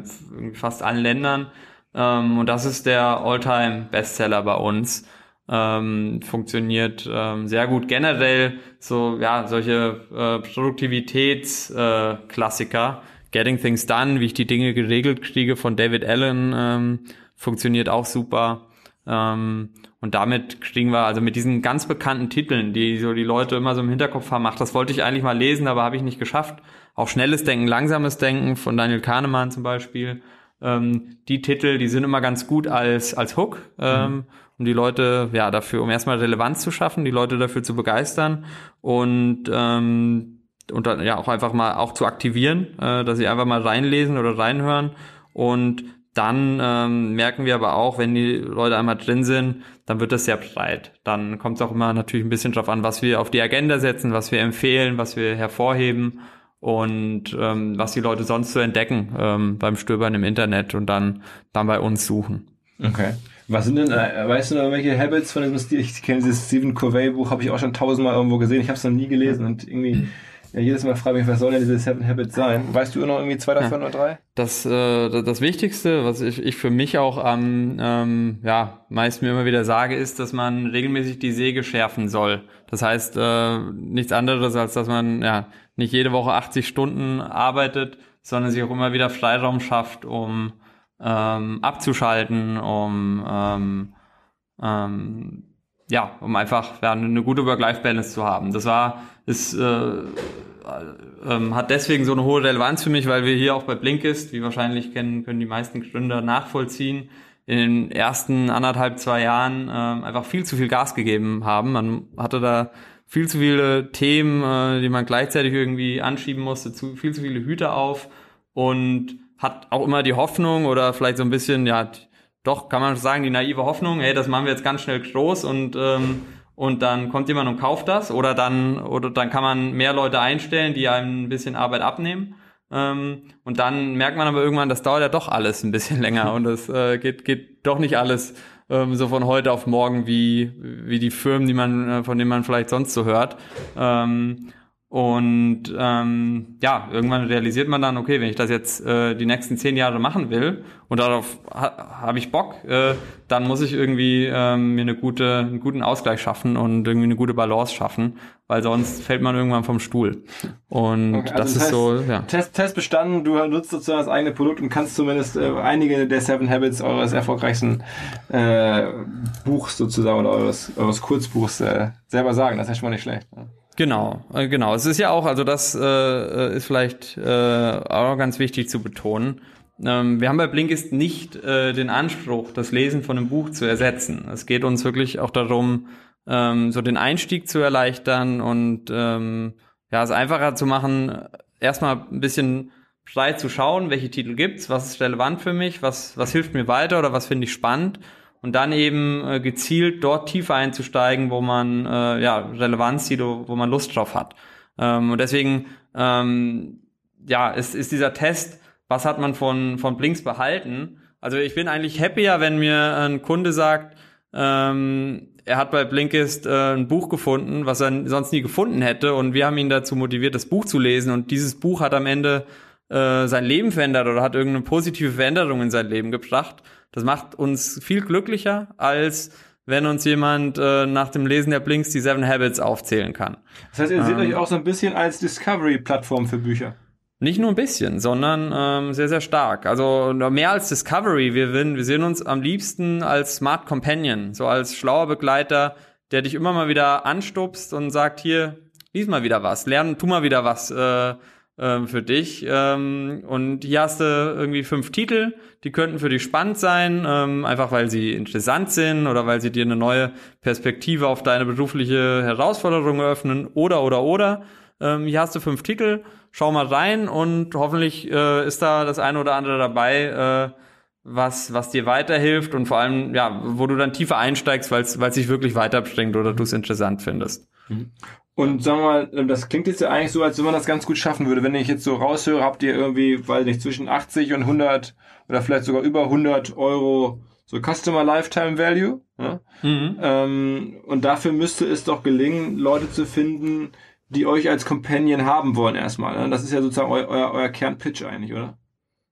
S3: fast allen Ländern. Ähm, und das ist der Alltime Bestseller bei uns. Ähm, funktioniert ähm, sehr gut generell so ja solche äh, Produktivitätsklassiker äh, Getting Things Done, wie ich die Dinge geregelt kriege von David Allen, ähm, funktioniert auch super. Ähm, und damit kriegen wir, also mit diesen ganz bekannten Titeln, die so die Leute immer so im Hinterkopf haben, ach, das wollte ich eigentlich mal lesen, aber habe ich nicht geschafft. Auch schnelles Denken, langsames Denken von Daniel Kahnemann zum Beispiel. Ähm, die Titel, die sind immer ganz gut als, als Hook, ähm, mhm. um die Leute, ja, dafür, um erstmal Relevanz zu schaffen, die Leute dafür zu begeistern. Und ähm, und dann ja auch einfach mal auch zu aktivieren, äh, dass sie einfach mal reinlesen oder reinhören und dann ähm, merken wir aber auch, wenn die Leute einmal drin sind, dann wird das sehr breit. Dann kommt es auch immer natürlich ein bisschen drauf an, was wir auf die Agenda setzen, was wir empfehlen, was wir hervorheben und ähm, was die Leute sonst zu entdecken ähm, beim Stöbern im Internet und dann dann bei uns suchen.
S1: Okay. Was sind denn, äh, weißt du noch welche Habits von diesem Stil? Ich kenne dieses Stephen Covey Buch, habe ich auch schon tausendmal irgendwo gesehen. Ich habe es noch nie gelesen und irgendwie ja, jedes Mal frage ich mich, was soll denn diese Seven Habits sein? Weißt du noch irgendwie zwei davon ja. oder drei?
S3: Das, äh, das Wichtigste, was ich, ich für mich auch am ähm, ja, meist mir immer wieder sage, ist, dass man regelmäßig die Säge schärfen soll. Das heißt, äh, nichts anderes, als dass man ja nicht jede Woche 80 Stunden arbeitet, sondern sich auch immer wieder Freiraum schafft, um ähm, abzuschalten, um ähm, ähm, ja, um einfach ja, eine gute Work-Life-Balance zu haben. Das war, ist, äh, äh, hat deswegen so eine hohe Relevanz für mich, weil wir hier auch bei Blinkist, wie wahrscheinlich kennen, können die meisten Gründer nachvollziehen, in den ersten anderthalb, zwei Jahren äh, einfach viel zu viel Gas gegeben haben. Man hatte da viel zu viele Themen, äh, die man gleichzeitig irgendwie anschieben musste, zu, viel zu viele Hüte auf und hat auch immer die Hoffnung oder vielleicht so ein bisschen, ja, doch, kann man sagen, die naive Hoffnung, hey, das machen wir jetzt ganz schnell groß und ähm, und dann kommt jemand und kauft das oder dann oder dann kann man mehr Leute einstellen, die einem ein bisschen Arbeit abnehmen. Ähm, und dann merkt man aber irgendwann, das dauert ja doch alles ein bisschen [laughs] länger und es äh, geht geht doch nicht alles ähm, so von heute auf morgen wie wie die Firmen, die man äh, von denen man vielleicht sonst so hört. Ähm, und ähm, ja, irgendwann realisiert man dann, okay, wenn ich das jetzt äh, die nächsten zehn Jahre machen will und darauf ha habe ich Bock, äh, dann muss ich irgendwie ähm, mir eine gute, einen guten Ausgleich schaffen und irgendwie eine gute Balance schaffen, weil sonst fällt man irgendwann vom Stuhl. Und okay, also das, ist heißt, so, ja.
S1: Test, Test bestanden, du nutzt sozusagen das eigene Produkt und kannst zumindest äh, einige der Seven Habits eures erfolgreichsten äh, Buchs sozusagen oder eures, eures Kurzbuchs äh, selber sagen. Das ist ja schon mal nicht schlecht. Ne?
S3: Genau, äh, genau. Es ist ja auch, also das äh, ist vielleicht äh, auch ganz wichtig zu betonen. Ähm, wir haben bei Blinkist nicht äh, den Anspruch, das Lesen von einem Buch zu ersetzen. Es geht uns wirklich auch darum, ähm, so den Einstieg zu erleichtern und ähm, ja, es einfacher zu machen, erstmal ein bisschen breit zu schauen, welche Titel gibt's, was ist relevant für mich, was, was hilft mir weiter oder was finde ich spannend und dann eben äh, gezielt dort tiefer einzusteigen, wo man äh, ja Relevanz sieht, wo man Lust drauf hat. Ähm, und deswegen ähm, ja ist, ist dieser Test, was hat man von von Blinks behalten? Also ich bin eigentlich happier, wenn mir ein Kunde sagt, ähm, er hat bei Blinkist äh, ein Buch gefunden, was er sonst nie gefunden hätte, und wir haben ihn dazu motiviert, das Buch zu lesen. Und dieses Buch hat am Ende äh, sein Leben verändert oder hat irgendeine positive Veränderung in sein Leben gebracht. Das macht uns viel glücklicher, als wenn uns jemand äh, nach dem Lesen der Blinks die Seven Habits aufzählen kann.
S1: Das heißt, ihr seht ähm, euch auch so ein bisschen als Discovery-Plattform für Bücher.
S3: Nicht nur ein bisschen, sondern ähm, sehr, sehr stark. Also mehr als Discovery. Wir, wir sehen uns am liebsten als Smart Companion, so als schlauer Begleiter, der dich immer mal wieder anstupst und sagt, hier, lies mal wieder was, lern, tu mal wieder was. Äh, ähm, für dich. Ähm, und hier hast du irgendwie fünf Titel, die könnten für dich spannend sein, ähm, einfach weil sie interessant sind oder weil sie dir eine neue Perspektive auf deine berufliche Herausforderung eröffnen oder oder oder. Ähm, hier hast du fünf Titel, schau mal rein und hoffentlich äh, ist da das eine oder andere dabei, äh, was, was dir weiterhilft und vor allem, ja, wo du dann tiefer einsteigst, weil es sich wirklich weiterbringt oder du es interessant findest.
S1: Und sagen wir mal, ähm, das klingt jetzt ja eigentlich so, als wenn man das ganz gut schaffen würde. Wenn ich jetzt so raushöre, habt ihr irgendwie, weiß nicht, zwischen 80 und 100 oder vielleicht sogar über 100 Euro so Customer Lifetime Value. Ja? Mhm. Ähm, und dafür müsste es doch gelingen, Leute zu finden, die euch als Companion haben wollen erstmal. Ne? Das ist ja sozusagen eu euer, euer Kernpitch eigentlich, oder?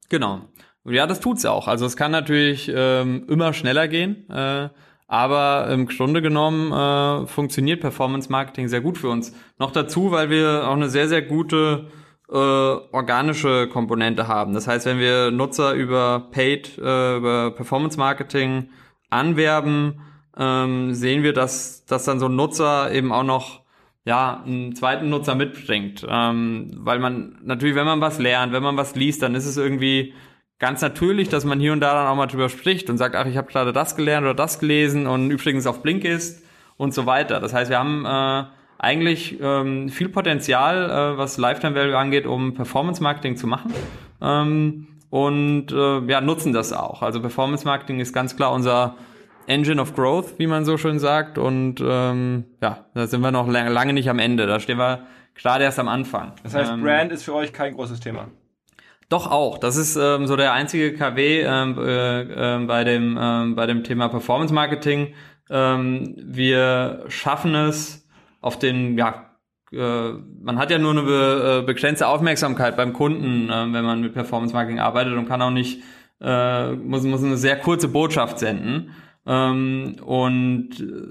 S3: Genau. Ja, das tut's auch. Also es kann natürlich ähm, immer schneller gehen. Äh, aber im Grunde genommen äh, funktioniert Performance Marketing sehr gut für uns. Noch dazu, weil wir auch eine sehr, sehr gute äh, organische Komponente haben. Das heißt, wenn wir Nutzer über Paid, äh, über Performance Marketing anwerben, ähm, sehen wir, dass, dass dann so ein Nutzer eben auch noch ja, einen zweiten Nutzer mitbringt. Ähm, weil man natürlich, wenn man was lernt, wenn man was liest, dann ist es irgendwie ganz natürlich, dass man hier und da dann auch mal drüber spricht und sagt, ach, ich habe gerade das gelernt oder das gelesen und übrigens auf Blinkist und so weiter. Das heißt, wir haben äh, eigentlich ähm, viel Potenzial, äh, was Lifetime Value angeht, um Performance Marketing zu machen. Ähm, und äh, ja, nutzen das auch. Also Performance Marketing ist ganz klar unser Engine of Growth, wie man so schön sagt. Und ähm, ja, da sind wir noch lange nicht am Ende. Da stehen wir gerade erst am Anfang.
S1: Das heißt, ähm, Brand ist für euch kein großes Thema.
S3: Doch auch. Das ist ähm, so der einzige KW ähm, äh, äh, bei dem ähm, bei dem Thema Performance Marketing. Ähm, wir schaffen es auf den ja äh, man hat ja nur eine be, äh, begrenzte Aufmerksamkeit beim Kunden, äh, wenn man mit Performance Marketing arbeitet und kann auch nicht äh, muss muss eine sehr kurze Botschaft senden. Ähm, und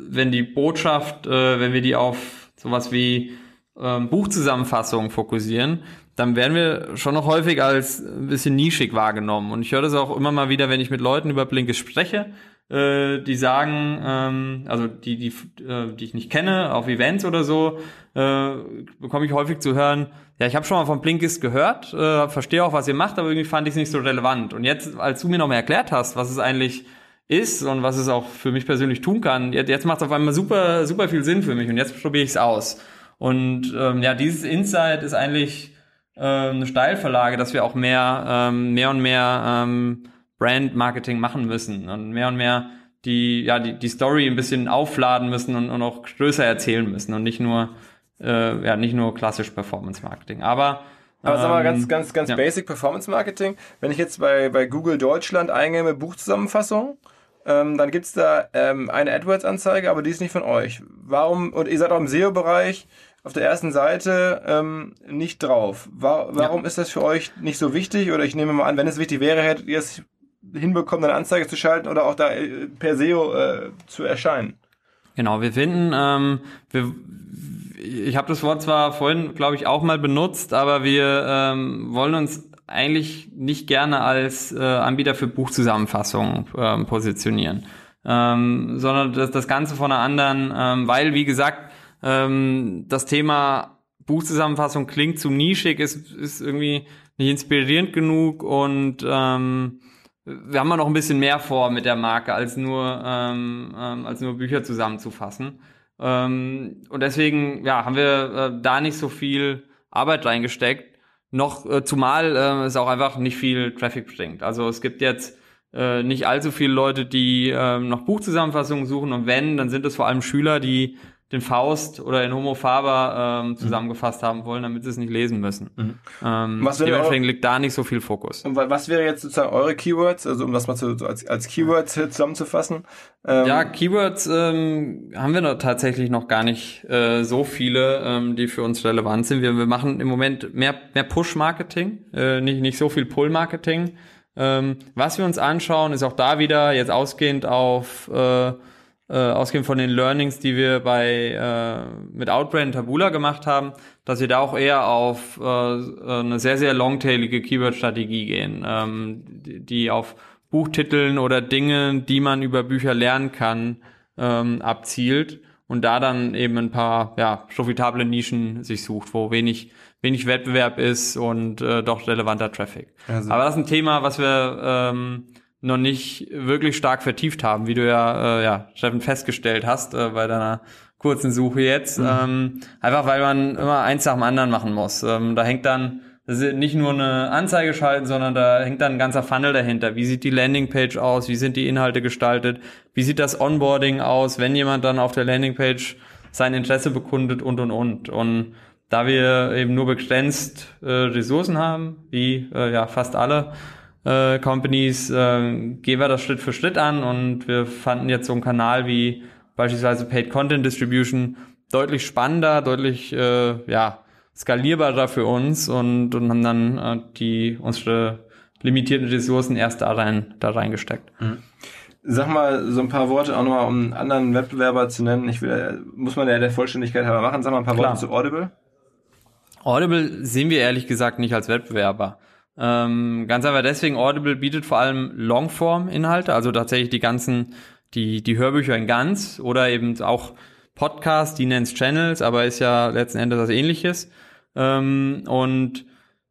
S3: wenn die Botschaft, äh, wenn wir die auf sowas wie ähm, Buchzusammenfassungen fokussieren, dann werden wir schon noch häufig als ein bisschen nischig wahrgenommen. Und ich höre das auch immer mal wieder, wenn ich mit Leuten über Blinkes spreche, äh, die sagen, ähm, also die, die, äh, die ich nicht kenne, auf Events oder so, äh, bekomme ich häufig zu hören, ja, ich habe schon mal von Blinkist gehört, äh, verstehe auch, was ihr macht, aber irgendwie fand ich es nicht so relevant. Und jetzt, als du mir noch mal erklärt hast, was es eigentlich ist und was es auch für mich persönlich tun kann, jetzt, jetzt macht es auf einmal super, super viel Sinn für mich und jetzt probiere ich es aus. Und ähm, ja, dieses Insight ist eigentlich äh, eine Steilverlage, dass wir auch mehr, ähm, mehr und mehr ähm, Brand-Marketing machen müssen und mehr und mehr die, ja, die, die Story ein bisschen aufladen müssen und, und auch größer erzählen müssen und nicht nur, äh, ja, nicht nur klassisch Performance-Marketing. Aber
S1: aber sag mal ganz, ähm, ganz, ganz ja. basic Performance Marketing. Wenn ich jetzt bei, bei Google Deutschland eingebe Buchzusammenfassung, ähm, dann gibt's da ähm, eine AdWords-Anzeige, aber die ist nicht von euch. Warum, und ihr seid auch im SEO-Bereich, auf der ersten Seite ähm, nicht drauf. War, warum ja. ist das für euch nicht so wichtig? Oder ich nehme mal an, wenn es wichtig wäre, hättet ihr es hinbekommen, eine Anzeige zu schalten oder auch da äh, per SEO äh, zu erscheinen.
S3: Genau, wir finden, ähm, wir, ich habe das Wort zwar vorhin, glaube ich, auch mal benutzt, aber wir ähm, wollen uns eigentlich nicht gerne als äh, Anbieter für Buchzusammenfassungen ähm, positionieren, ähm, sondern das, das Ganze von einer anderen, ähm, weil, wie gesagt, ähm, das Thema Buchzusammenfassung klingt zu nischig, ist, ist irgendwie nicht inspirierend genug und ähm, wir haben noch ein bisschen mehr vor mit der Marke, als nur, ähm, ähm, als nur Bücher zusammenzufassen. Ähm, und deswegen ja, haben wir äh, da nicht so viel Arbeit reingesteckt. Noch äh, zumal äh, es auch einfach nicht viel Traffic bringt. Also es gibt jetzt äh, nicht allzu viele Leute, die äh, noch Buchzusammenfassungen suchen und wenn, dann sind es vor allem Schüler, die den Faust oder den Homo Faber ähm, zusammengefasst haben wollen, damit sie es nicht lesen müssen. Mhm. Ähm, was dementsprechend liegt da nicht so viel Fokus.
S1: Und was wäre jetzt sozusagen eure Keywords, also um das mal zu, als, als Keywords zusammenzufassen?
S3: Ähm, ja, Keywords ähm, haben wir noch tatsächlich noch gar nicht äh, so viele, ähm, die für uns relevant sind. Wir, wir machen im Moment mehr, mehr Push-Marketing, äh, nicht, nicht so viel Pull-Marketing. Ähm, was wir uns anschauen, ist auch da wieder jetzt ausgehend auf äh, äh, ausgehend von den Learnings, die wir bei äh, mit Outbrain Tabula gemacht haben, dass wir da auch eher auf äh, eine sehr, sehr longtailige Keyword-Strategie gehen, ähm, die, die auf Buchtiteln oder Dinge, die man über Bücher lernen kann, ähm, abzielt und da dann eben ein paar ja, profitable Nischen sich sucht, wo wenig wenig Wettbewerb ist und äh, doch relevanter Traffic. Also. Aber das ist ein Thema, was wir ähm, noch nicht wirklich stark vertieft haben, wie du ja, äh, ja Steffen, festgestellt hast äh, bei deiner kurzen Suche jetzt. Mhm. Ähm, einfach weil man immer eins nach dem anderen machen muss. Ähm, da hängt dann das ist nicht nur eine Anzeige schalten, sondern da hängt dann ein ganzer Funnel dahinter. Wie sieht die Landingpage aus? Wie sind die Inhalte gestaltet? Wie sieht das Onboarding aus, wenn jemand dann auf der Landingpage sein Interesse bekundet und und und. Und da wir eben nur begrenzt äh, Ressourcen haben, wie äh, ja fast alle, äh, Companies äh, gehen wir das Schritt für Schritt an und wir fanden jetzt so einen Kanal wie beispielsweise Paid Content Distribution deutlich spannender, deutlich äh, ja skalierbarer für uns und, und haben dann äh, die unsere limitierten Ressourcen erst da rein da reingesteckt. Mhm.
S1: Sag mal so ein paar Worte auch nochmal, um einen anderen Wettbewerber zu nennen. Ich will, muss man ja der Vollständigkeit halber machen. Sag mal ein paar Klar. Worte zu Audible.
S3: Audible sehen wir ehrlich gesagt nicht als Wettbewerber. Ähm, ganz einfach deswegen, Audible bietet vor allem Longform-Inhalte, also tatsächlich die ganzen, die, die Hörbücher in ganz oder eben auch Podcasts, die nennen es Channels, aber ist ja letzten Endes was ähnliches. Ähm, und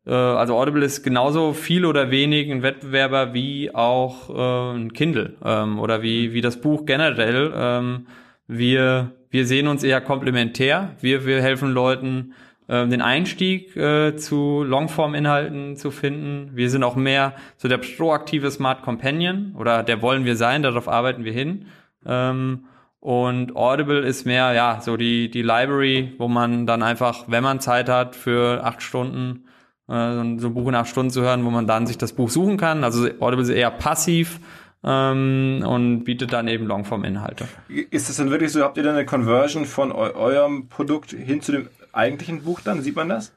S3: äh, also Audible ist genauso viel oder wenig ein Wettbewerber wie auch äh, ein Kindle ähm, oder wie, wie das Buch generell. Ähm, wir, wir sehen uns eher komplementär. Wir, wir helfen Leuten, ähm, den Einstieg äh, zu Longform-Inhalten zu finden. Wir sind auch mehr so der proaktive Smart Companion oder der wollen wir sein, darauf arbeiten wir hin. Ähm, und Audible ist mehr, ja, so die, die Library, wo man dann einfach, wenn man Zeit hat, für acht Stunden äh, so ein Buch in acht Stunden zu hören, wo man dann sich das Buch suchen kann. Also Audible ist eher passiv ähm, und bietet dann eben Longform-Inhalte.
S1: Ist das denn wirklich so, habt ihr dann eine Conversion von eu eurem Produkt hin zu dem eigentlichen Buch dann? Sieht man das?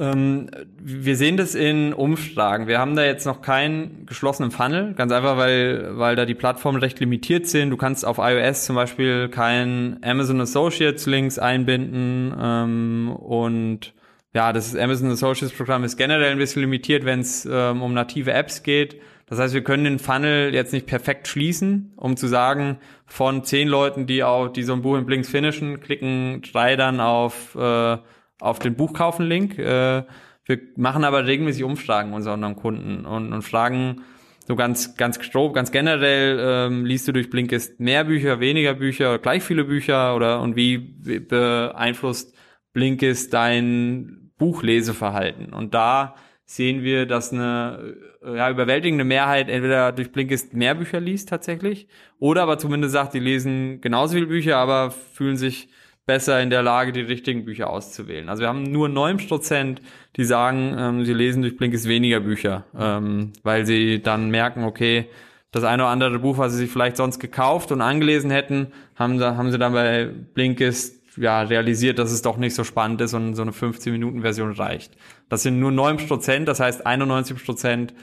S3: Ähm, wir sehen das in Umfragen. Wir haben da jetzt noch keinen geschlossenen Funnel, ganz einfach, weil, weil da die Plattformen recht limitiert sind. Du kannst auf iOS zum Beispiel keinen Amazon Associates Links einbinden ähm, und ja, das Amazon Associates Programm ist generell ein bisschen limitiert, wenn es ähm, um native Apps geht. Das heißt, wir können den Funnel jetzt nicht perfekt schließen, um zu sagen, von zehn Leuten, die auch die so ein Buch in Blinks finishen, klicken drei dann auf äh, auf den Buchkaufen-Link. Äh, wir machen aber regelmäßig Umfragen unseren Kunden und, und fragen so ganz ganz grob, ganz generell ähm, liest du durch Blinkist mehr Bücher, weniger Bücher, gleich viele Bücher oder und wie beeinflusst Blinkist dein Buchleseverhalten? Und da sehen wir, dass eine ja, überwältigende Mehrheit entweder durch Blinkist mehr Bücher liest tatsächlich oder aber zumindest sagt, die lesen genauso viele Bücher, aber fühlen sich besser in der Lage, die richtigen Bücher auszuwählen. Also wir haben nur neun Prozent, die sagen, ähm, sie lesen durch Blinkist weniger Bücher, ähm, weil sie dann merken, okay, das eine oder andere Buch, was sie sich vielleicht sonst gekauft und angelesen hätten, haben, haben sie dann bei Blinkist ja, realisiert, dass es doch nicht so spannend ist und so eine 15-Minuten-Version reicht. Das sind nur 9 Prozent, das heißt 91 Prozent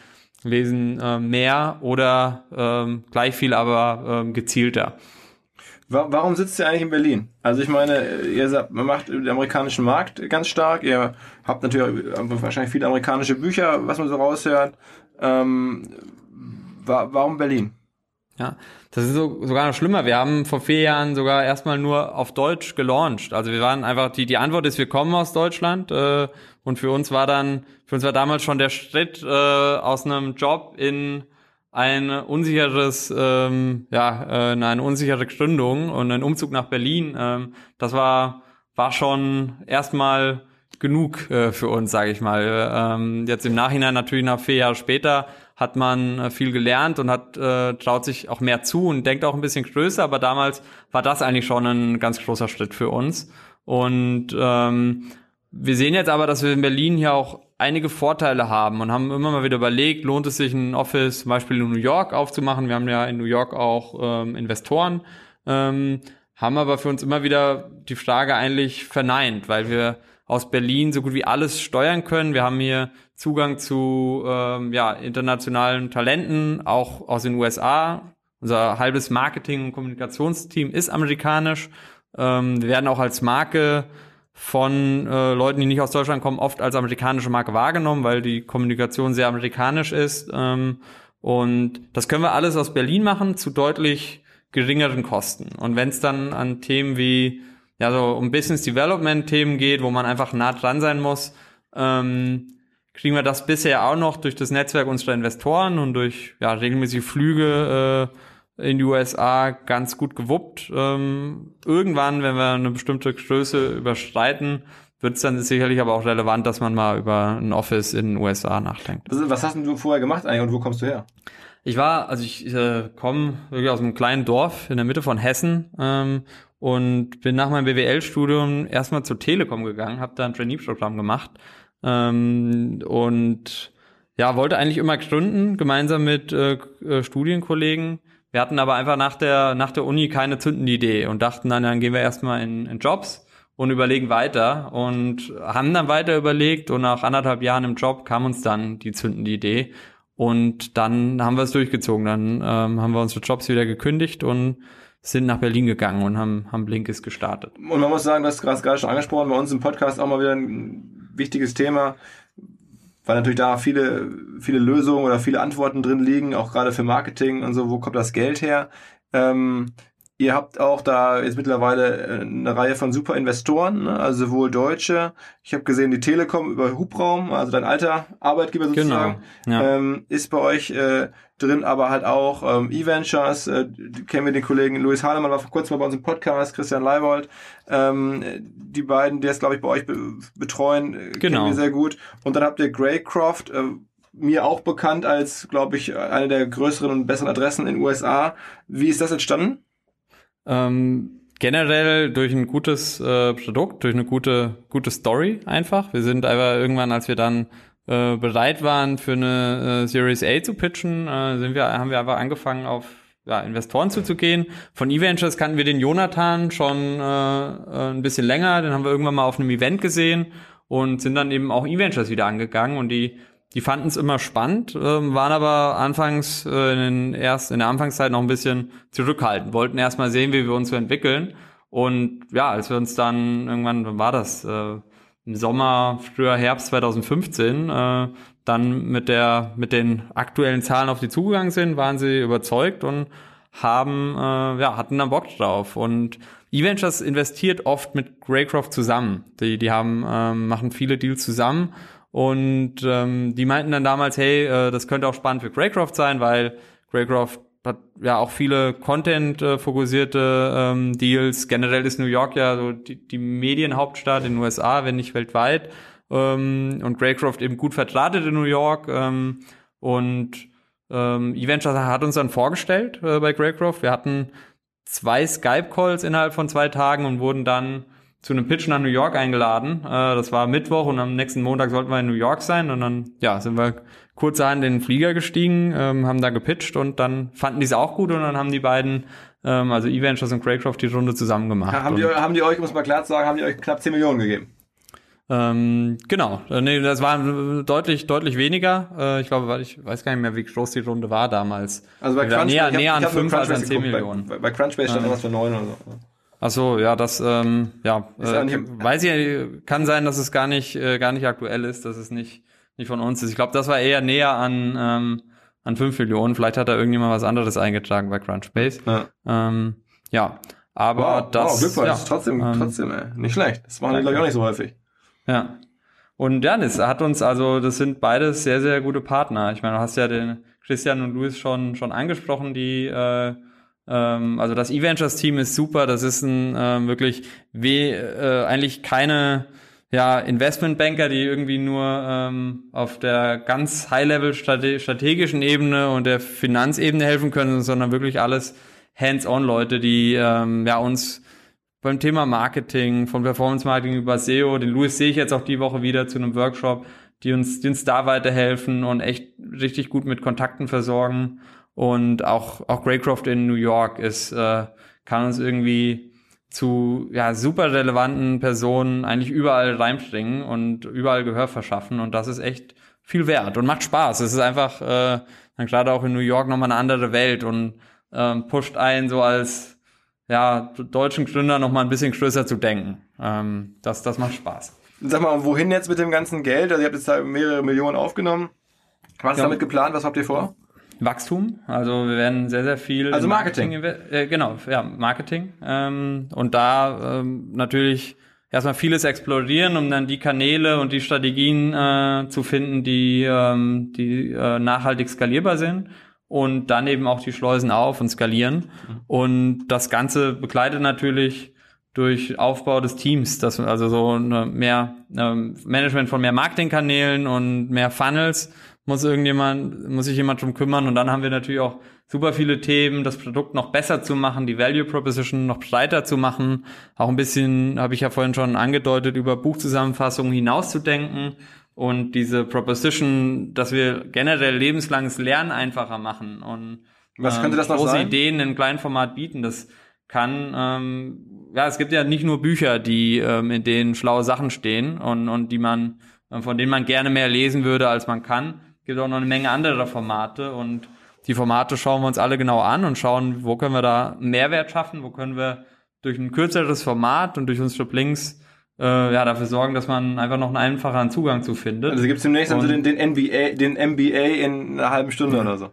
S3: lesen äh, mehr oder ähm, gleich viel, aber ähm, gezielter.
S1: Warum sitzt ihr eigentlich in Berlin? Also ich meine, ihr sagt, man macht den amerikanischen Markt ganz stark. Ihr habt natürlich wahrscheinlich viele amerikanische Bücher, was man so raushört. Ähm, warum Berlin?
S3: Ja, das ist so, sogar noch schlimmer. Wir haben vor vier Jahren sogar erstmal nur auf Deutsch gelauncht. Also wir waren einfach, die, die Antwort ist, wir kommen aus Deutschland. Äh, und für uns war dann, für uns war damals schon der Schritt äh, aus einem Job in ein unsicheres, ähm, ja, äh, eine unsichere Gründung und ein Umzug nach Berlin. Ähm, das war, war schon erstmal genug äh, für uns, sage ich mal. Ähm, jetzt im Nachhinein natürlich nach vier Jahre später hat man äh, viel gelernt und hat äh, traut sich auch mehr zu und denkt auch ein bisschen größer, aber damals war das eigentlich schon ein ganz großer Schritt für uns. Und ähm, wir sehen jetzt aber, dass wir in Berlin hier auch einige Vorteile haben und haben immer mal wieder überlegt, lohnt es sich ein Office zum Beispiel in New York aufzumachen. Wir haben ja in New York auch ähm, Investoren, ähm, haben aber für uns immer wieder die Frage eigentlich verneint, weil wir aus Berlin so gut wie alles steuern können. Wir haben hier Zugang zu ähm, ja, internationalen Talenten, auch aus den USA. Unser halbes Marketing- und Kommunikationsteam ist amerikanisch. Ähm, wir werden auch als Marke von äh, Leuten, die nicht aus Deutschland kommen, oft als amerikanische Marke wahrgenommen, weil die Kommunikation sehr amerikanisch ist. Ähm, und das können wir alles aus Berlin machen zu deutlich geringeren Kosten. Und wenn es dann an Themen wie ja so um Business Development Themen geht, wo man einfach nah dran sein muss, ähm, kriegen wir das bisher auch noch durch das Netzwerk unserer Investoren und durch ja, regelmäßige Flüge äh, in die USA ganz gut gewuppt. Ähm, irgendwann, wenn wir eine bestimmte Größe überschreiten, wird es dann sicherlich aber auch relevant, dass man mal über ein Office in den USA nachdenkt.
S1: Was hast denn du vorher gemacht eigentlich und wo kommst du her?
S3: Ich war, also ich äh, komme wirklich aus einem kleinen Dorf in der Mitte von Hessen ähm, und bin nach meinem BWL-Studium erstmal zur Telekom gegangen, habe da ein Trainee-Programm gemacht ähm, und ja, wollte eigentlich immer gründen, gemeinsam mit äh, äh, Studienkollegen. Wir hatten aber einfach nach der, nach der Uni keine zündende Idee und dachten dann, dann gehen wir erstmal in, in Jobs und überlegen weiter und haben dann weiter überlegt und nach anderthalb Jahren im Job kam uns dann die zündende Idee und dann haben wir es durchgezogen. Dann ähm, haben wir unsere Jobs wieder gekündigt und sind nach Berlin gegangen und haben, haben Blinkist gestartet.
S1: Und man muss sagen, das hast gerade schon angesprochen, bei uns im Podcast auch mal wieder ein wichtiges Thema, weil natürlich da viele, viele Lösungen oder viele Antworten drin liegen, auch gerade für Marketing und so, wo kommt das Geld her? Ähm, Ihr habt auch da jetzt mittlerweile äh, eine Reihe von super Investoren, ne? also sowohl Deutsche. Ich habe gesehen, die Telekom über Hubraum, also dein alter Arbeitgeber sozusagen, genau. ja. ähm, ist bei euch äh, drin, aber halt auch ähm, E-Ventures. Äh, kennen wir den Kollegen Luis Hahnemann, war vor kurzem mal bei uns im Podcast, Christian Leibold. Ähm, die beiden, die jetzt, glaube ich, bei euch be betreuen, äh, genau. kennen wir sehr gut. Und dann habt ihr Greycroft, äh, mir auch bekannt als, glaube ich, eine der größeren und besseren Adressen in den USA. Wie ist das entstanden?
S3: Ähm, generell durch ein gutes äh, Produkt, durch eine gute, gute Story einfach. Wir sind einfach irgendwann, als wir dann äh, bereit waren, für eine äh, Series A zu pitchen, äh, sind wir, haben wir einfach angefangen, auf ja, Investoren zuzugehen. Von E-Ventures kannten wir den Jonathan schon äh, äh, ein bisschen länger, den haben wir irgendwann mal auf einem Event gesehen und sind dann eben auch E-Ventures wieder angegangen und die die fanden es immer spannend, ähm, waren aber anfangs äh, in, den erst, in der Anfangszeit noch ein bisschen zurückhaltend, wollten erst mal sehen, wie wir uns so entwickeln. Und ja, als wir uns dann irgendwann, wann war das? Äh, Im Sommer, früher Herbst 2015, äh, dann mit der mit den aktuellen Zahlen auf die zugegangen sind, waren sie überzeugt und haben äh, ja hatten dann Bock drauf und eVentures investiert oft mit Greycroft zusammen. Die die haben ähm, machen viele Deals zusammen und ähm, die meinten dann damals, hey, äh, das könnte auch spannend für Greycroft sein, weil Greycroft hat ja auch viele Content-fokussierte ähm, Deals. Generell ist New York ja so die, die Medienhauptstadt in den USA, wenn nicht weltweit. Ähm, und Greycroft eben gut vertratet in New York. Ähm, und ähm, Eventures hat uns dann vorgestellt äh, bei Greycroft. Wir hatten zwei Skype-Calls innerhalb von zwei Tagen und wurden dann zu einem Pitch nach New York eingeladen. Äh, das war Mittwoch und am nächsten Montag sollten wir in New York sein und dann ja sind wir kurzerhand in den Flieger gestiegen, ähm, haben da gepitcht und dann fanden die es auch gut und dann haben die beiden, ähm, also E-Ventures und Craycroft, die Runde zusammen gemacht. Ja,
S1: haben, die, haben die euch, muss man klar sagen, haben die euch knapp 10 Millionen gegeben?
S3: Ähm, genau, äh, nee, das waren deutlich, deutlich weniger. Äh, ich glaube, ich weiß gar nicht mehr, wie groß die Runde war damals.
S1: Also bei Crunchbase,
S3: näher, näher an 5 als an 10 Millionen.
S1: Bei, bei Crunchbase stand ähm, was für 9 oder so.
S3: Ach so, ja, das ähm, ja, äh, weiß ich, kann sein, dass es gar nicht äh, gar nicht aktuell ist, dass es nicht nicht von uns ist. Ich glaube, das war eher näher an ähm, an 5 Millionen. Vielleicht hat da irgendjemand was anderes eingetragen bei Crunchbase. Ja, ähm, ja. aber wow, das... Wow,
S1: Glückwunsch, ja, trotzdem, ähm, trotzdem, ey. nicht schlecht. Das machen die, glaube ich, auch nicht so häufig.
S3: Ja. Und ja, das hat uns, also das sind beides sehr, sehr gute Partner. Ich meine, du hast ja den Christian und Luis schon, schon angesprochen, die äh, ähm, also das E-Ventures-Team ist super, das ist ein ähm, wirklich weh, äh, eigentlich keine ja, Investmentbanker, die irgendwie nur ähm, auf der ganz High-Level strategischen Ebene und der Finanzebene helfen können, sondern wirklich alles Hands-on-Leute, die ähm, ja uns beim Thema Marketing, von Performance Marketing über SEO, den Louis sehe ich jetzt auch die Woche wieder zu einem Workshop, die uns, die uns da weiterhelfen und echt richtig gut mit Kontakten versorgen. Und auch, auch Greycroft in New York ist, äh, kann uns irgendwie zu ja, super relevanten Personen eigentlich überall reinbringen und überall Gehör verschaffen. Und das ist echt viel wert und macht Spaß. Es ist einfach äh, dann gerade auch in New York nochmal eine andere Welt und ähm, pusht einen so als ja, deutschen Gründer nochmal ein bisschen größer zu denken. Ähm, das, das macht Spaß.
S1: Sag mal, wohin jetzt mit dem ganzen Geld? Also ihr habt jetzt da mehrere Millionen aufgenommen. Was ist ja. damit geplant? Was habt ihr vor?
S3: Wachstum. Also wir werden sehr, sehr viel.
S1: Also Marketing. Marketing
S3: äh, genau, ja, Marketing. Ähm, und da ähm, natürlich erstmal vieles explorieren, um dann die Kanäle und die Strategien äh, zu finden, die, ähm, die äh, nachhaltig skalierbar sind. Und dann eben auch die Schleusen auf und skalieren. Mhm. Und das Ganze begleitet natürlich durch Aufbau des Teams, das also so eine mehr ähm, Management von mehr Marketingkanälen und mehr Funnels muss irgendjemand, muss sich jemand drum kümmern und dann haben wir natürlich auch super viele Themen, das Produkt noch besser zu machen, die Value Proposition noch breiter zu machen, auch ein bisschen, habe ich ja vorhin schon angedeutet, über Buchzusammenfassungen hinauszudenken und diese Proposition, dass wir generell lebenslanges Lernen einfacher machen und
S1: was könnte das noch große sein?
S3: Ideen in kleinem Format bieten. Das kann, ähm, ja, es gibt ja nicht nur Bücher, die ähm, in denen schlaue Sachen stehen und, und die man, von denen man gerne mehr lesen würde, als man kann gibt auch noch eine Menge anderer Formate und die Formate schauen wir uns alle genau an und schauen, wo können wir da Mehrwert schaffen, wo können wir durch ein kürzeres Format und durch unsere Blinks äh, ja, dafür sorgen, dass man einfach noch einen einfacheren Zugang zu findet.
S1: Also gibt es demnächst dann so den, den NBA, den MBA in einer halben Stunde oder so.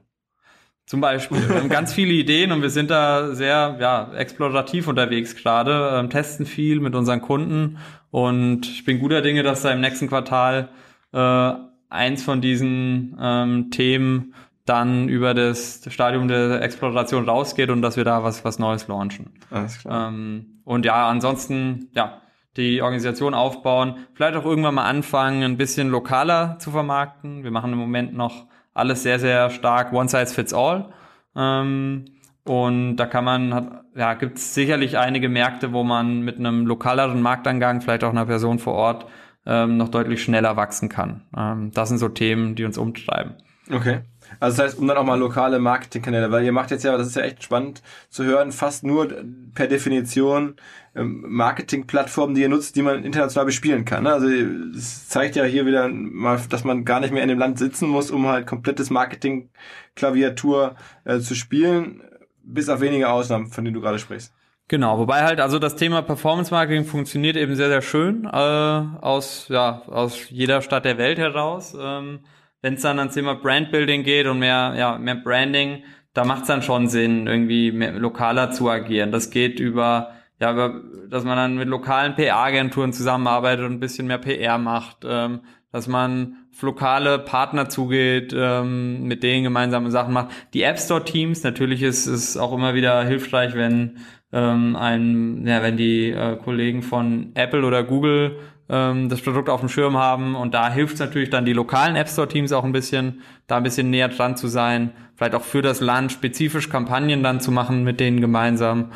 S3: Zum Beispiel. Wir haben ganz viele Ideen und wir sind da sehr ja, explorativ unterwegs gerade, ähm, testen viel mit unseren Kunden und ich bin guter Dinge, dass da im nächsten Quartal äh, eins von diesen ähm, Themen dann über das Stadium der Exploration rausgeht und dass wir da was, was Neues launchen. Alles klar. Ähm, und ja, ansonsten, ja, die Organisation aufbauen, vielleicht auch irgendwann mal anfangen, ein bisschen lokaler zu vermarkten. Wir machen im Moment noch alles sehr, sehr stark One Size Fits All. Ähm, und da kann man, hat, ja, gibt es sicherlich einige Märkte, wo man mit einem lokaleren Marktangang, vielleicht auch einer Person vor Ort, ähm, noch deutlich schneller wachsen kann. Ähm, das sind so Themen, die uns umtreiben.
S1: Okay. Also das heißt, um dann auch mal lokale Marketingkanäle, weil ihr macht jetzt ja, das ist ja echt spannend zu hören, fast nur per Definition ähm, Marketingplattformen, die ihr nutzt, die man international bespielen kann. Ne? Also es zeigt ja hier wieder mal, dass man gar nicht mehr in dem Land sitzen muss, um halt komplettes Marketing-Klaviatur äh, zu spielen, bis auf wenige Ausnahmen, von denen du gerade sprichst.
S3: Genau, wobei halt also das Thema Performance Marketing funktioniert eben sehr sehr schön äh, aus ja aus jeder Stadt der Welt heraus. Ähm, Wenn es dann ans Thema Brandbuilding geht und mehr ja mehr Branding, da macht es dann schon Sinn irgendwie mehr lokaler zu agieren. Das geht über ja über, dass man dann mit lokalen PR-Agenturen zusammenarbeitet und ein bisschen mehr PR macht, ähm, dass man auf lokale Partner zugeht, ähm, mit denen gemeinsame Sachen macht. Die App Store Teams natürlich ist es auch immer wieder hilfreich, wenn ähm, ein, ja, wenn die äh, Kollegen von Apple oder Google ähm, das Produkt auf dem Schirm haben und da hilft es natürlich dann die lokalen App Store Teams auch ein bisschen, da ein bisschen näher dran zu sein, vielleicht auch für das Land spezifisch Kampagnen dann zu machen mit denen gemeinsam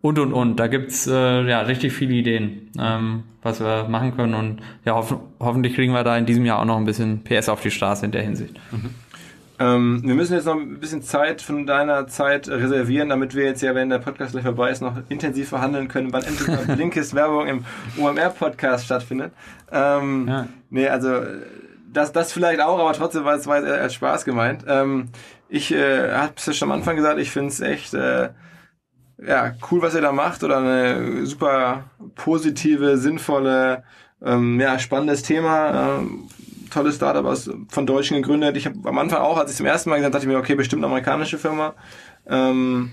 S3: und und und. Da gibt's äh, ja richtig viele Ideen, ähm, was wir machen können und ja hoff hoffentlich kriegen wir da in diesem Jahr auch noch ein bisschen PS auf die Straße in der Hinsicht. Mhm.
S1: Ähm, wir müssen jetzt noch ein bisschen Zeit von deiner Zeit reservieren, damit wir jetzt ja, wenn der Podcast gleich vorbei ist, noch intensiv verhandeln können, wann endlich mal [laughs] Blinkist Werbung im OMR-Podcast stattfindet. Ähm, ja. Nee, also das, das vielleicht auch, aber trotzdem war es als Spaß gemeint. Ähm, ich äh, habe es ja schon am Anfang gesagt, ich finde es echt äh, ja, cool, was ihr da macht oder eine super positive, sinnvolle, ähm, ja, spannendes Thema. Ähm, tolles Startup aus, von Deutschen gegründet. Ich habe am Anfang auch, als ich zum ersten Mal gesagt dachte ich mir, okay, bestimmt eine amerikanische Firma. Ähm,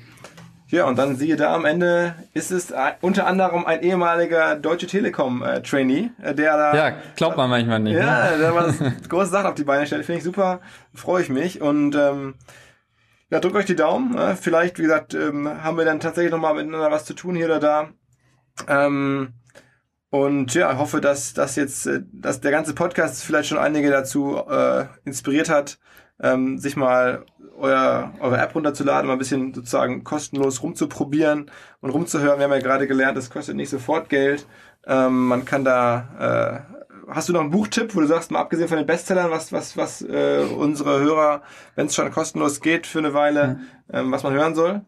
S1: ja, und dann siehe da, am Ende ist es unter anderem ein ehemaliger Deutsche Telekom-Trainee, äh, der da...
S3: Ja, glaubt man manchmal nicht.
S1: Ja, ne? der war [laughs] große Sache auf die Beine stellt. Finde ich super, freue ich mich. Und ähm, ja, drückt euch die Daumen. Ne? Vielleicht, wie gesagt, ähm, haben wir dann tatsächlich nochmal miteinander was zu tun hier oder da. Ähm, und ja, hoffe, dass das jetzt, äh, dass der ganze Podcast vielleicht schon einige dazu äh, inspiriert hat, ähm, sich mal euer, eure App runterzuladen, mal ein bisschen sozusagen kostenlos rumzuprobieren und rumzuhören. Wir haben ja gerade gelernt, das kostet nicht sofort Geld. Ähm, man kann da, äh, hast du noch einen Buchtipp, wo du sagst, mal abgesehen von den Bestsellern, was, was, was äh, unsere Hörer, wenn es schon kostenlos geht für eine Weile, ähm, was man hören soll?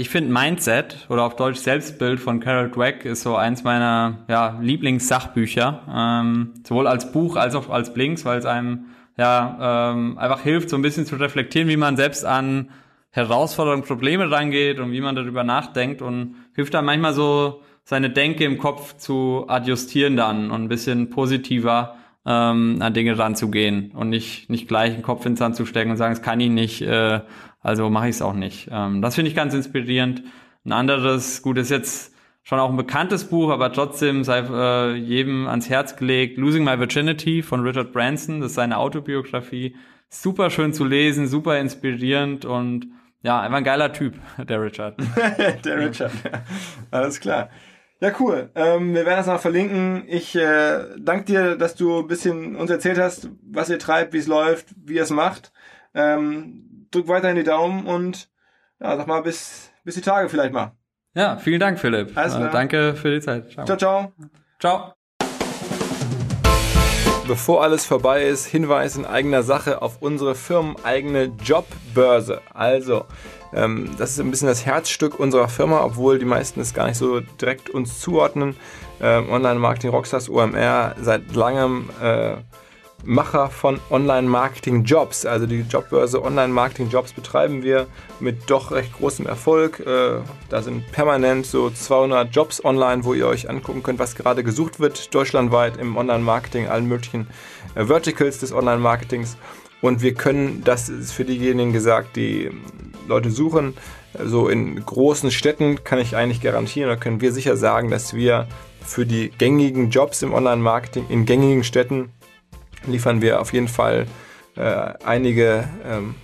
S3: Ich finde Mindset oder auf Deutsch Selbstbild von Carol Dweck ist so eins meiner ja, Lieblingssachbücher, ähm, sowohl als Buch als auch als Blinks, weil es einem ja ähm, einfach hilft, so ein bisschen zu reflektieren, wie man selbst an Herausforderungen, Probleme rangeht und wie man darüber nachdenkt und hilft dann manchmal so seine Denke im Kopf zu adjustieren dann und ein bisschen positiver ähm, an Dinge ranzugehen und nicht nicht gleich den Kopf ins Sand zu stecken und sagen, das kann ich nicht, äh, also mache ich es auch nicht. Ähm, das finde ich ganz inspirierend. Ein anderes, gut, ist jetzt schon auch ein bekanntes Buch, aber trotzdem sei äh, jedem ans Herz gelegt. Losing My Virginity von Richard Branson, das ist seine Autobiografie. Super schön zu lesen, super inspirierend und ja, einfach ein geiler Typ, [laughs] der Richard. [laughs]
S1: der Richard, ja. Alles klar. Ja, cool. Ähm, wir werden das noch verlinken. Ich äh, danke dir, dass du ein bisschen uns erzählt hast, was ihr treibt, wie es läuft, wie ihr es macht. Ähm, drück weiterhin die Daumen und ja, sag mal, bis, bis die Tage vielleicht mal.
S3: Ja, vielen Dank, Philipp. Alles klar. Äh, danke für die Zeit.
S1: Ciao, ciao. Ciao.
S3: ciao.
S1: Bevor alles vorbei ist, Hinweis in eigener Sache auf unsere firmeneigene Jobbörse. Also, ähm, das ist ein bisschen das Herzstück unserer Firma, obwohl die meisten es gar nicht so direkt uns zuordnen. Ähm, Online Marketing Rockstars OMR seit langem äh, Macher von Online-Marketing-Jobs. Also die Jobbörse Online-Marketing-Jobs betreiben wir mit doch recht großem Erfolg. Äh, da sind permanent so 200 Jobs online, wo ihr euch angucken könnt, was gerade gesucht wird, deutschlandweit im Online-Marketing, allen möglichen äh, Verticals des Online-Marketings. Und wir können, das ist für diejenigen gesagt, die Leute suchen, so in großen Städten kann ich eigentlich garantieren oder können wir sicher sagen, dass wir für die gängigen Jobs im Online-Marketing in gängigen Städten liefern wir auf jeden Fall äh, einige, ähm,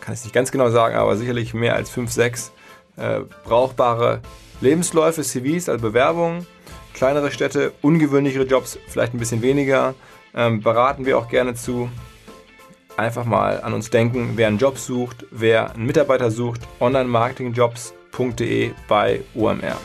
S1: kann ich nicht ganz genau sagen, aber sicherlich mehr als fünf, sechs äh, brauchbare Lebensläufe, CVs, also Bewerbungen. Kleinere Städte, ungewöhnlichere Jobs, vielleicht ein bisschen weniger, ähm, beraten wir auch gerne zu. Einfach mal an uns denken, wer einen Job sucht, wer einen Mitarbeiter sucht, onlinemarketingjobs.de bei OMR.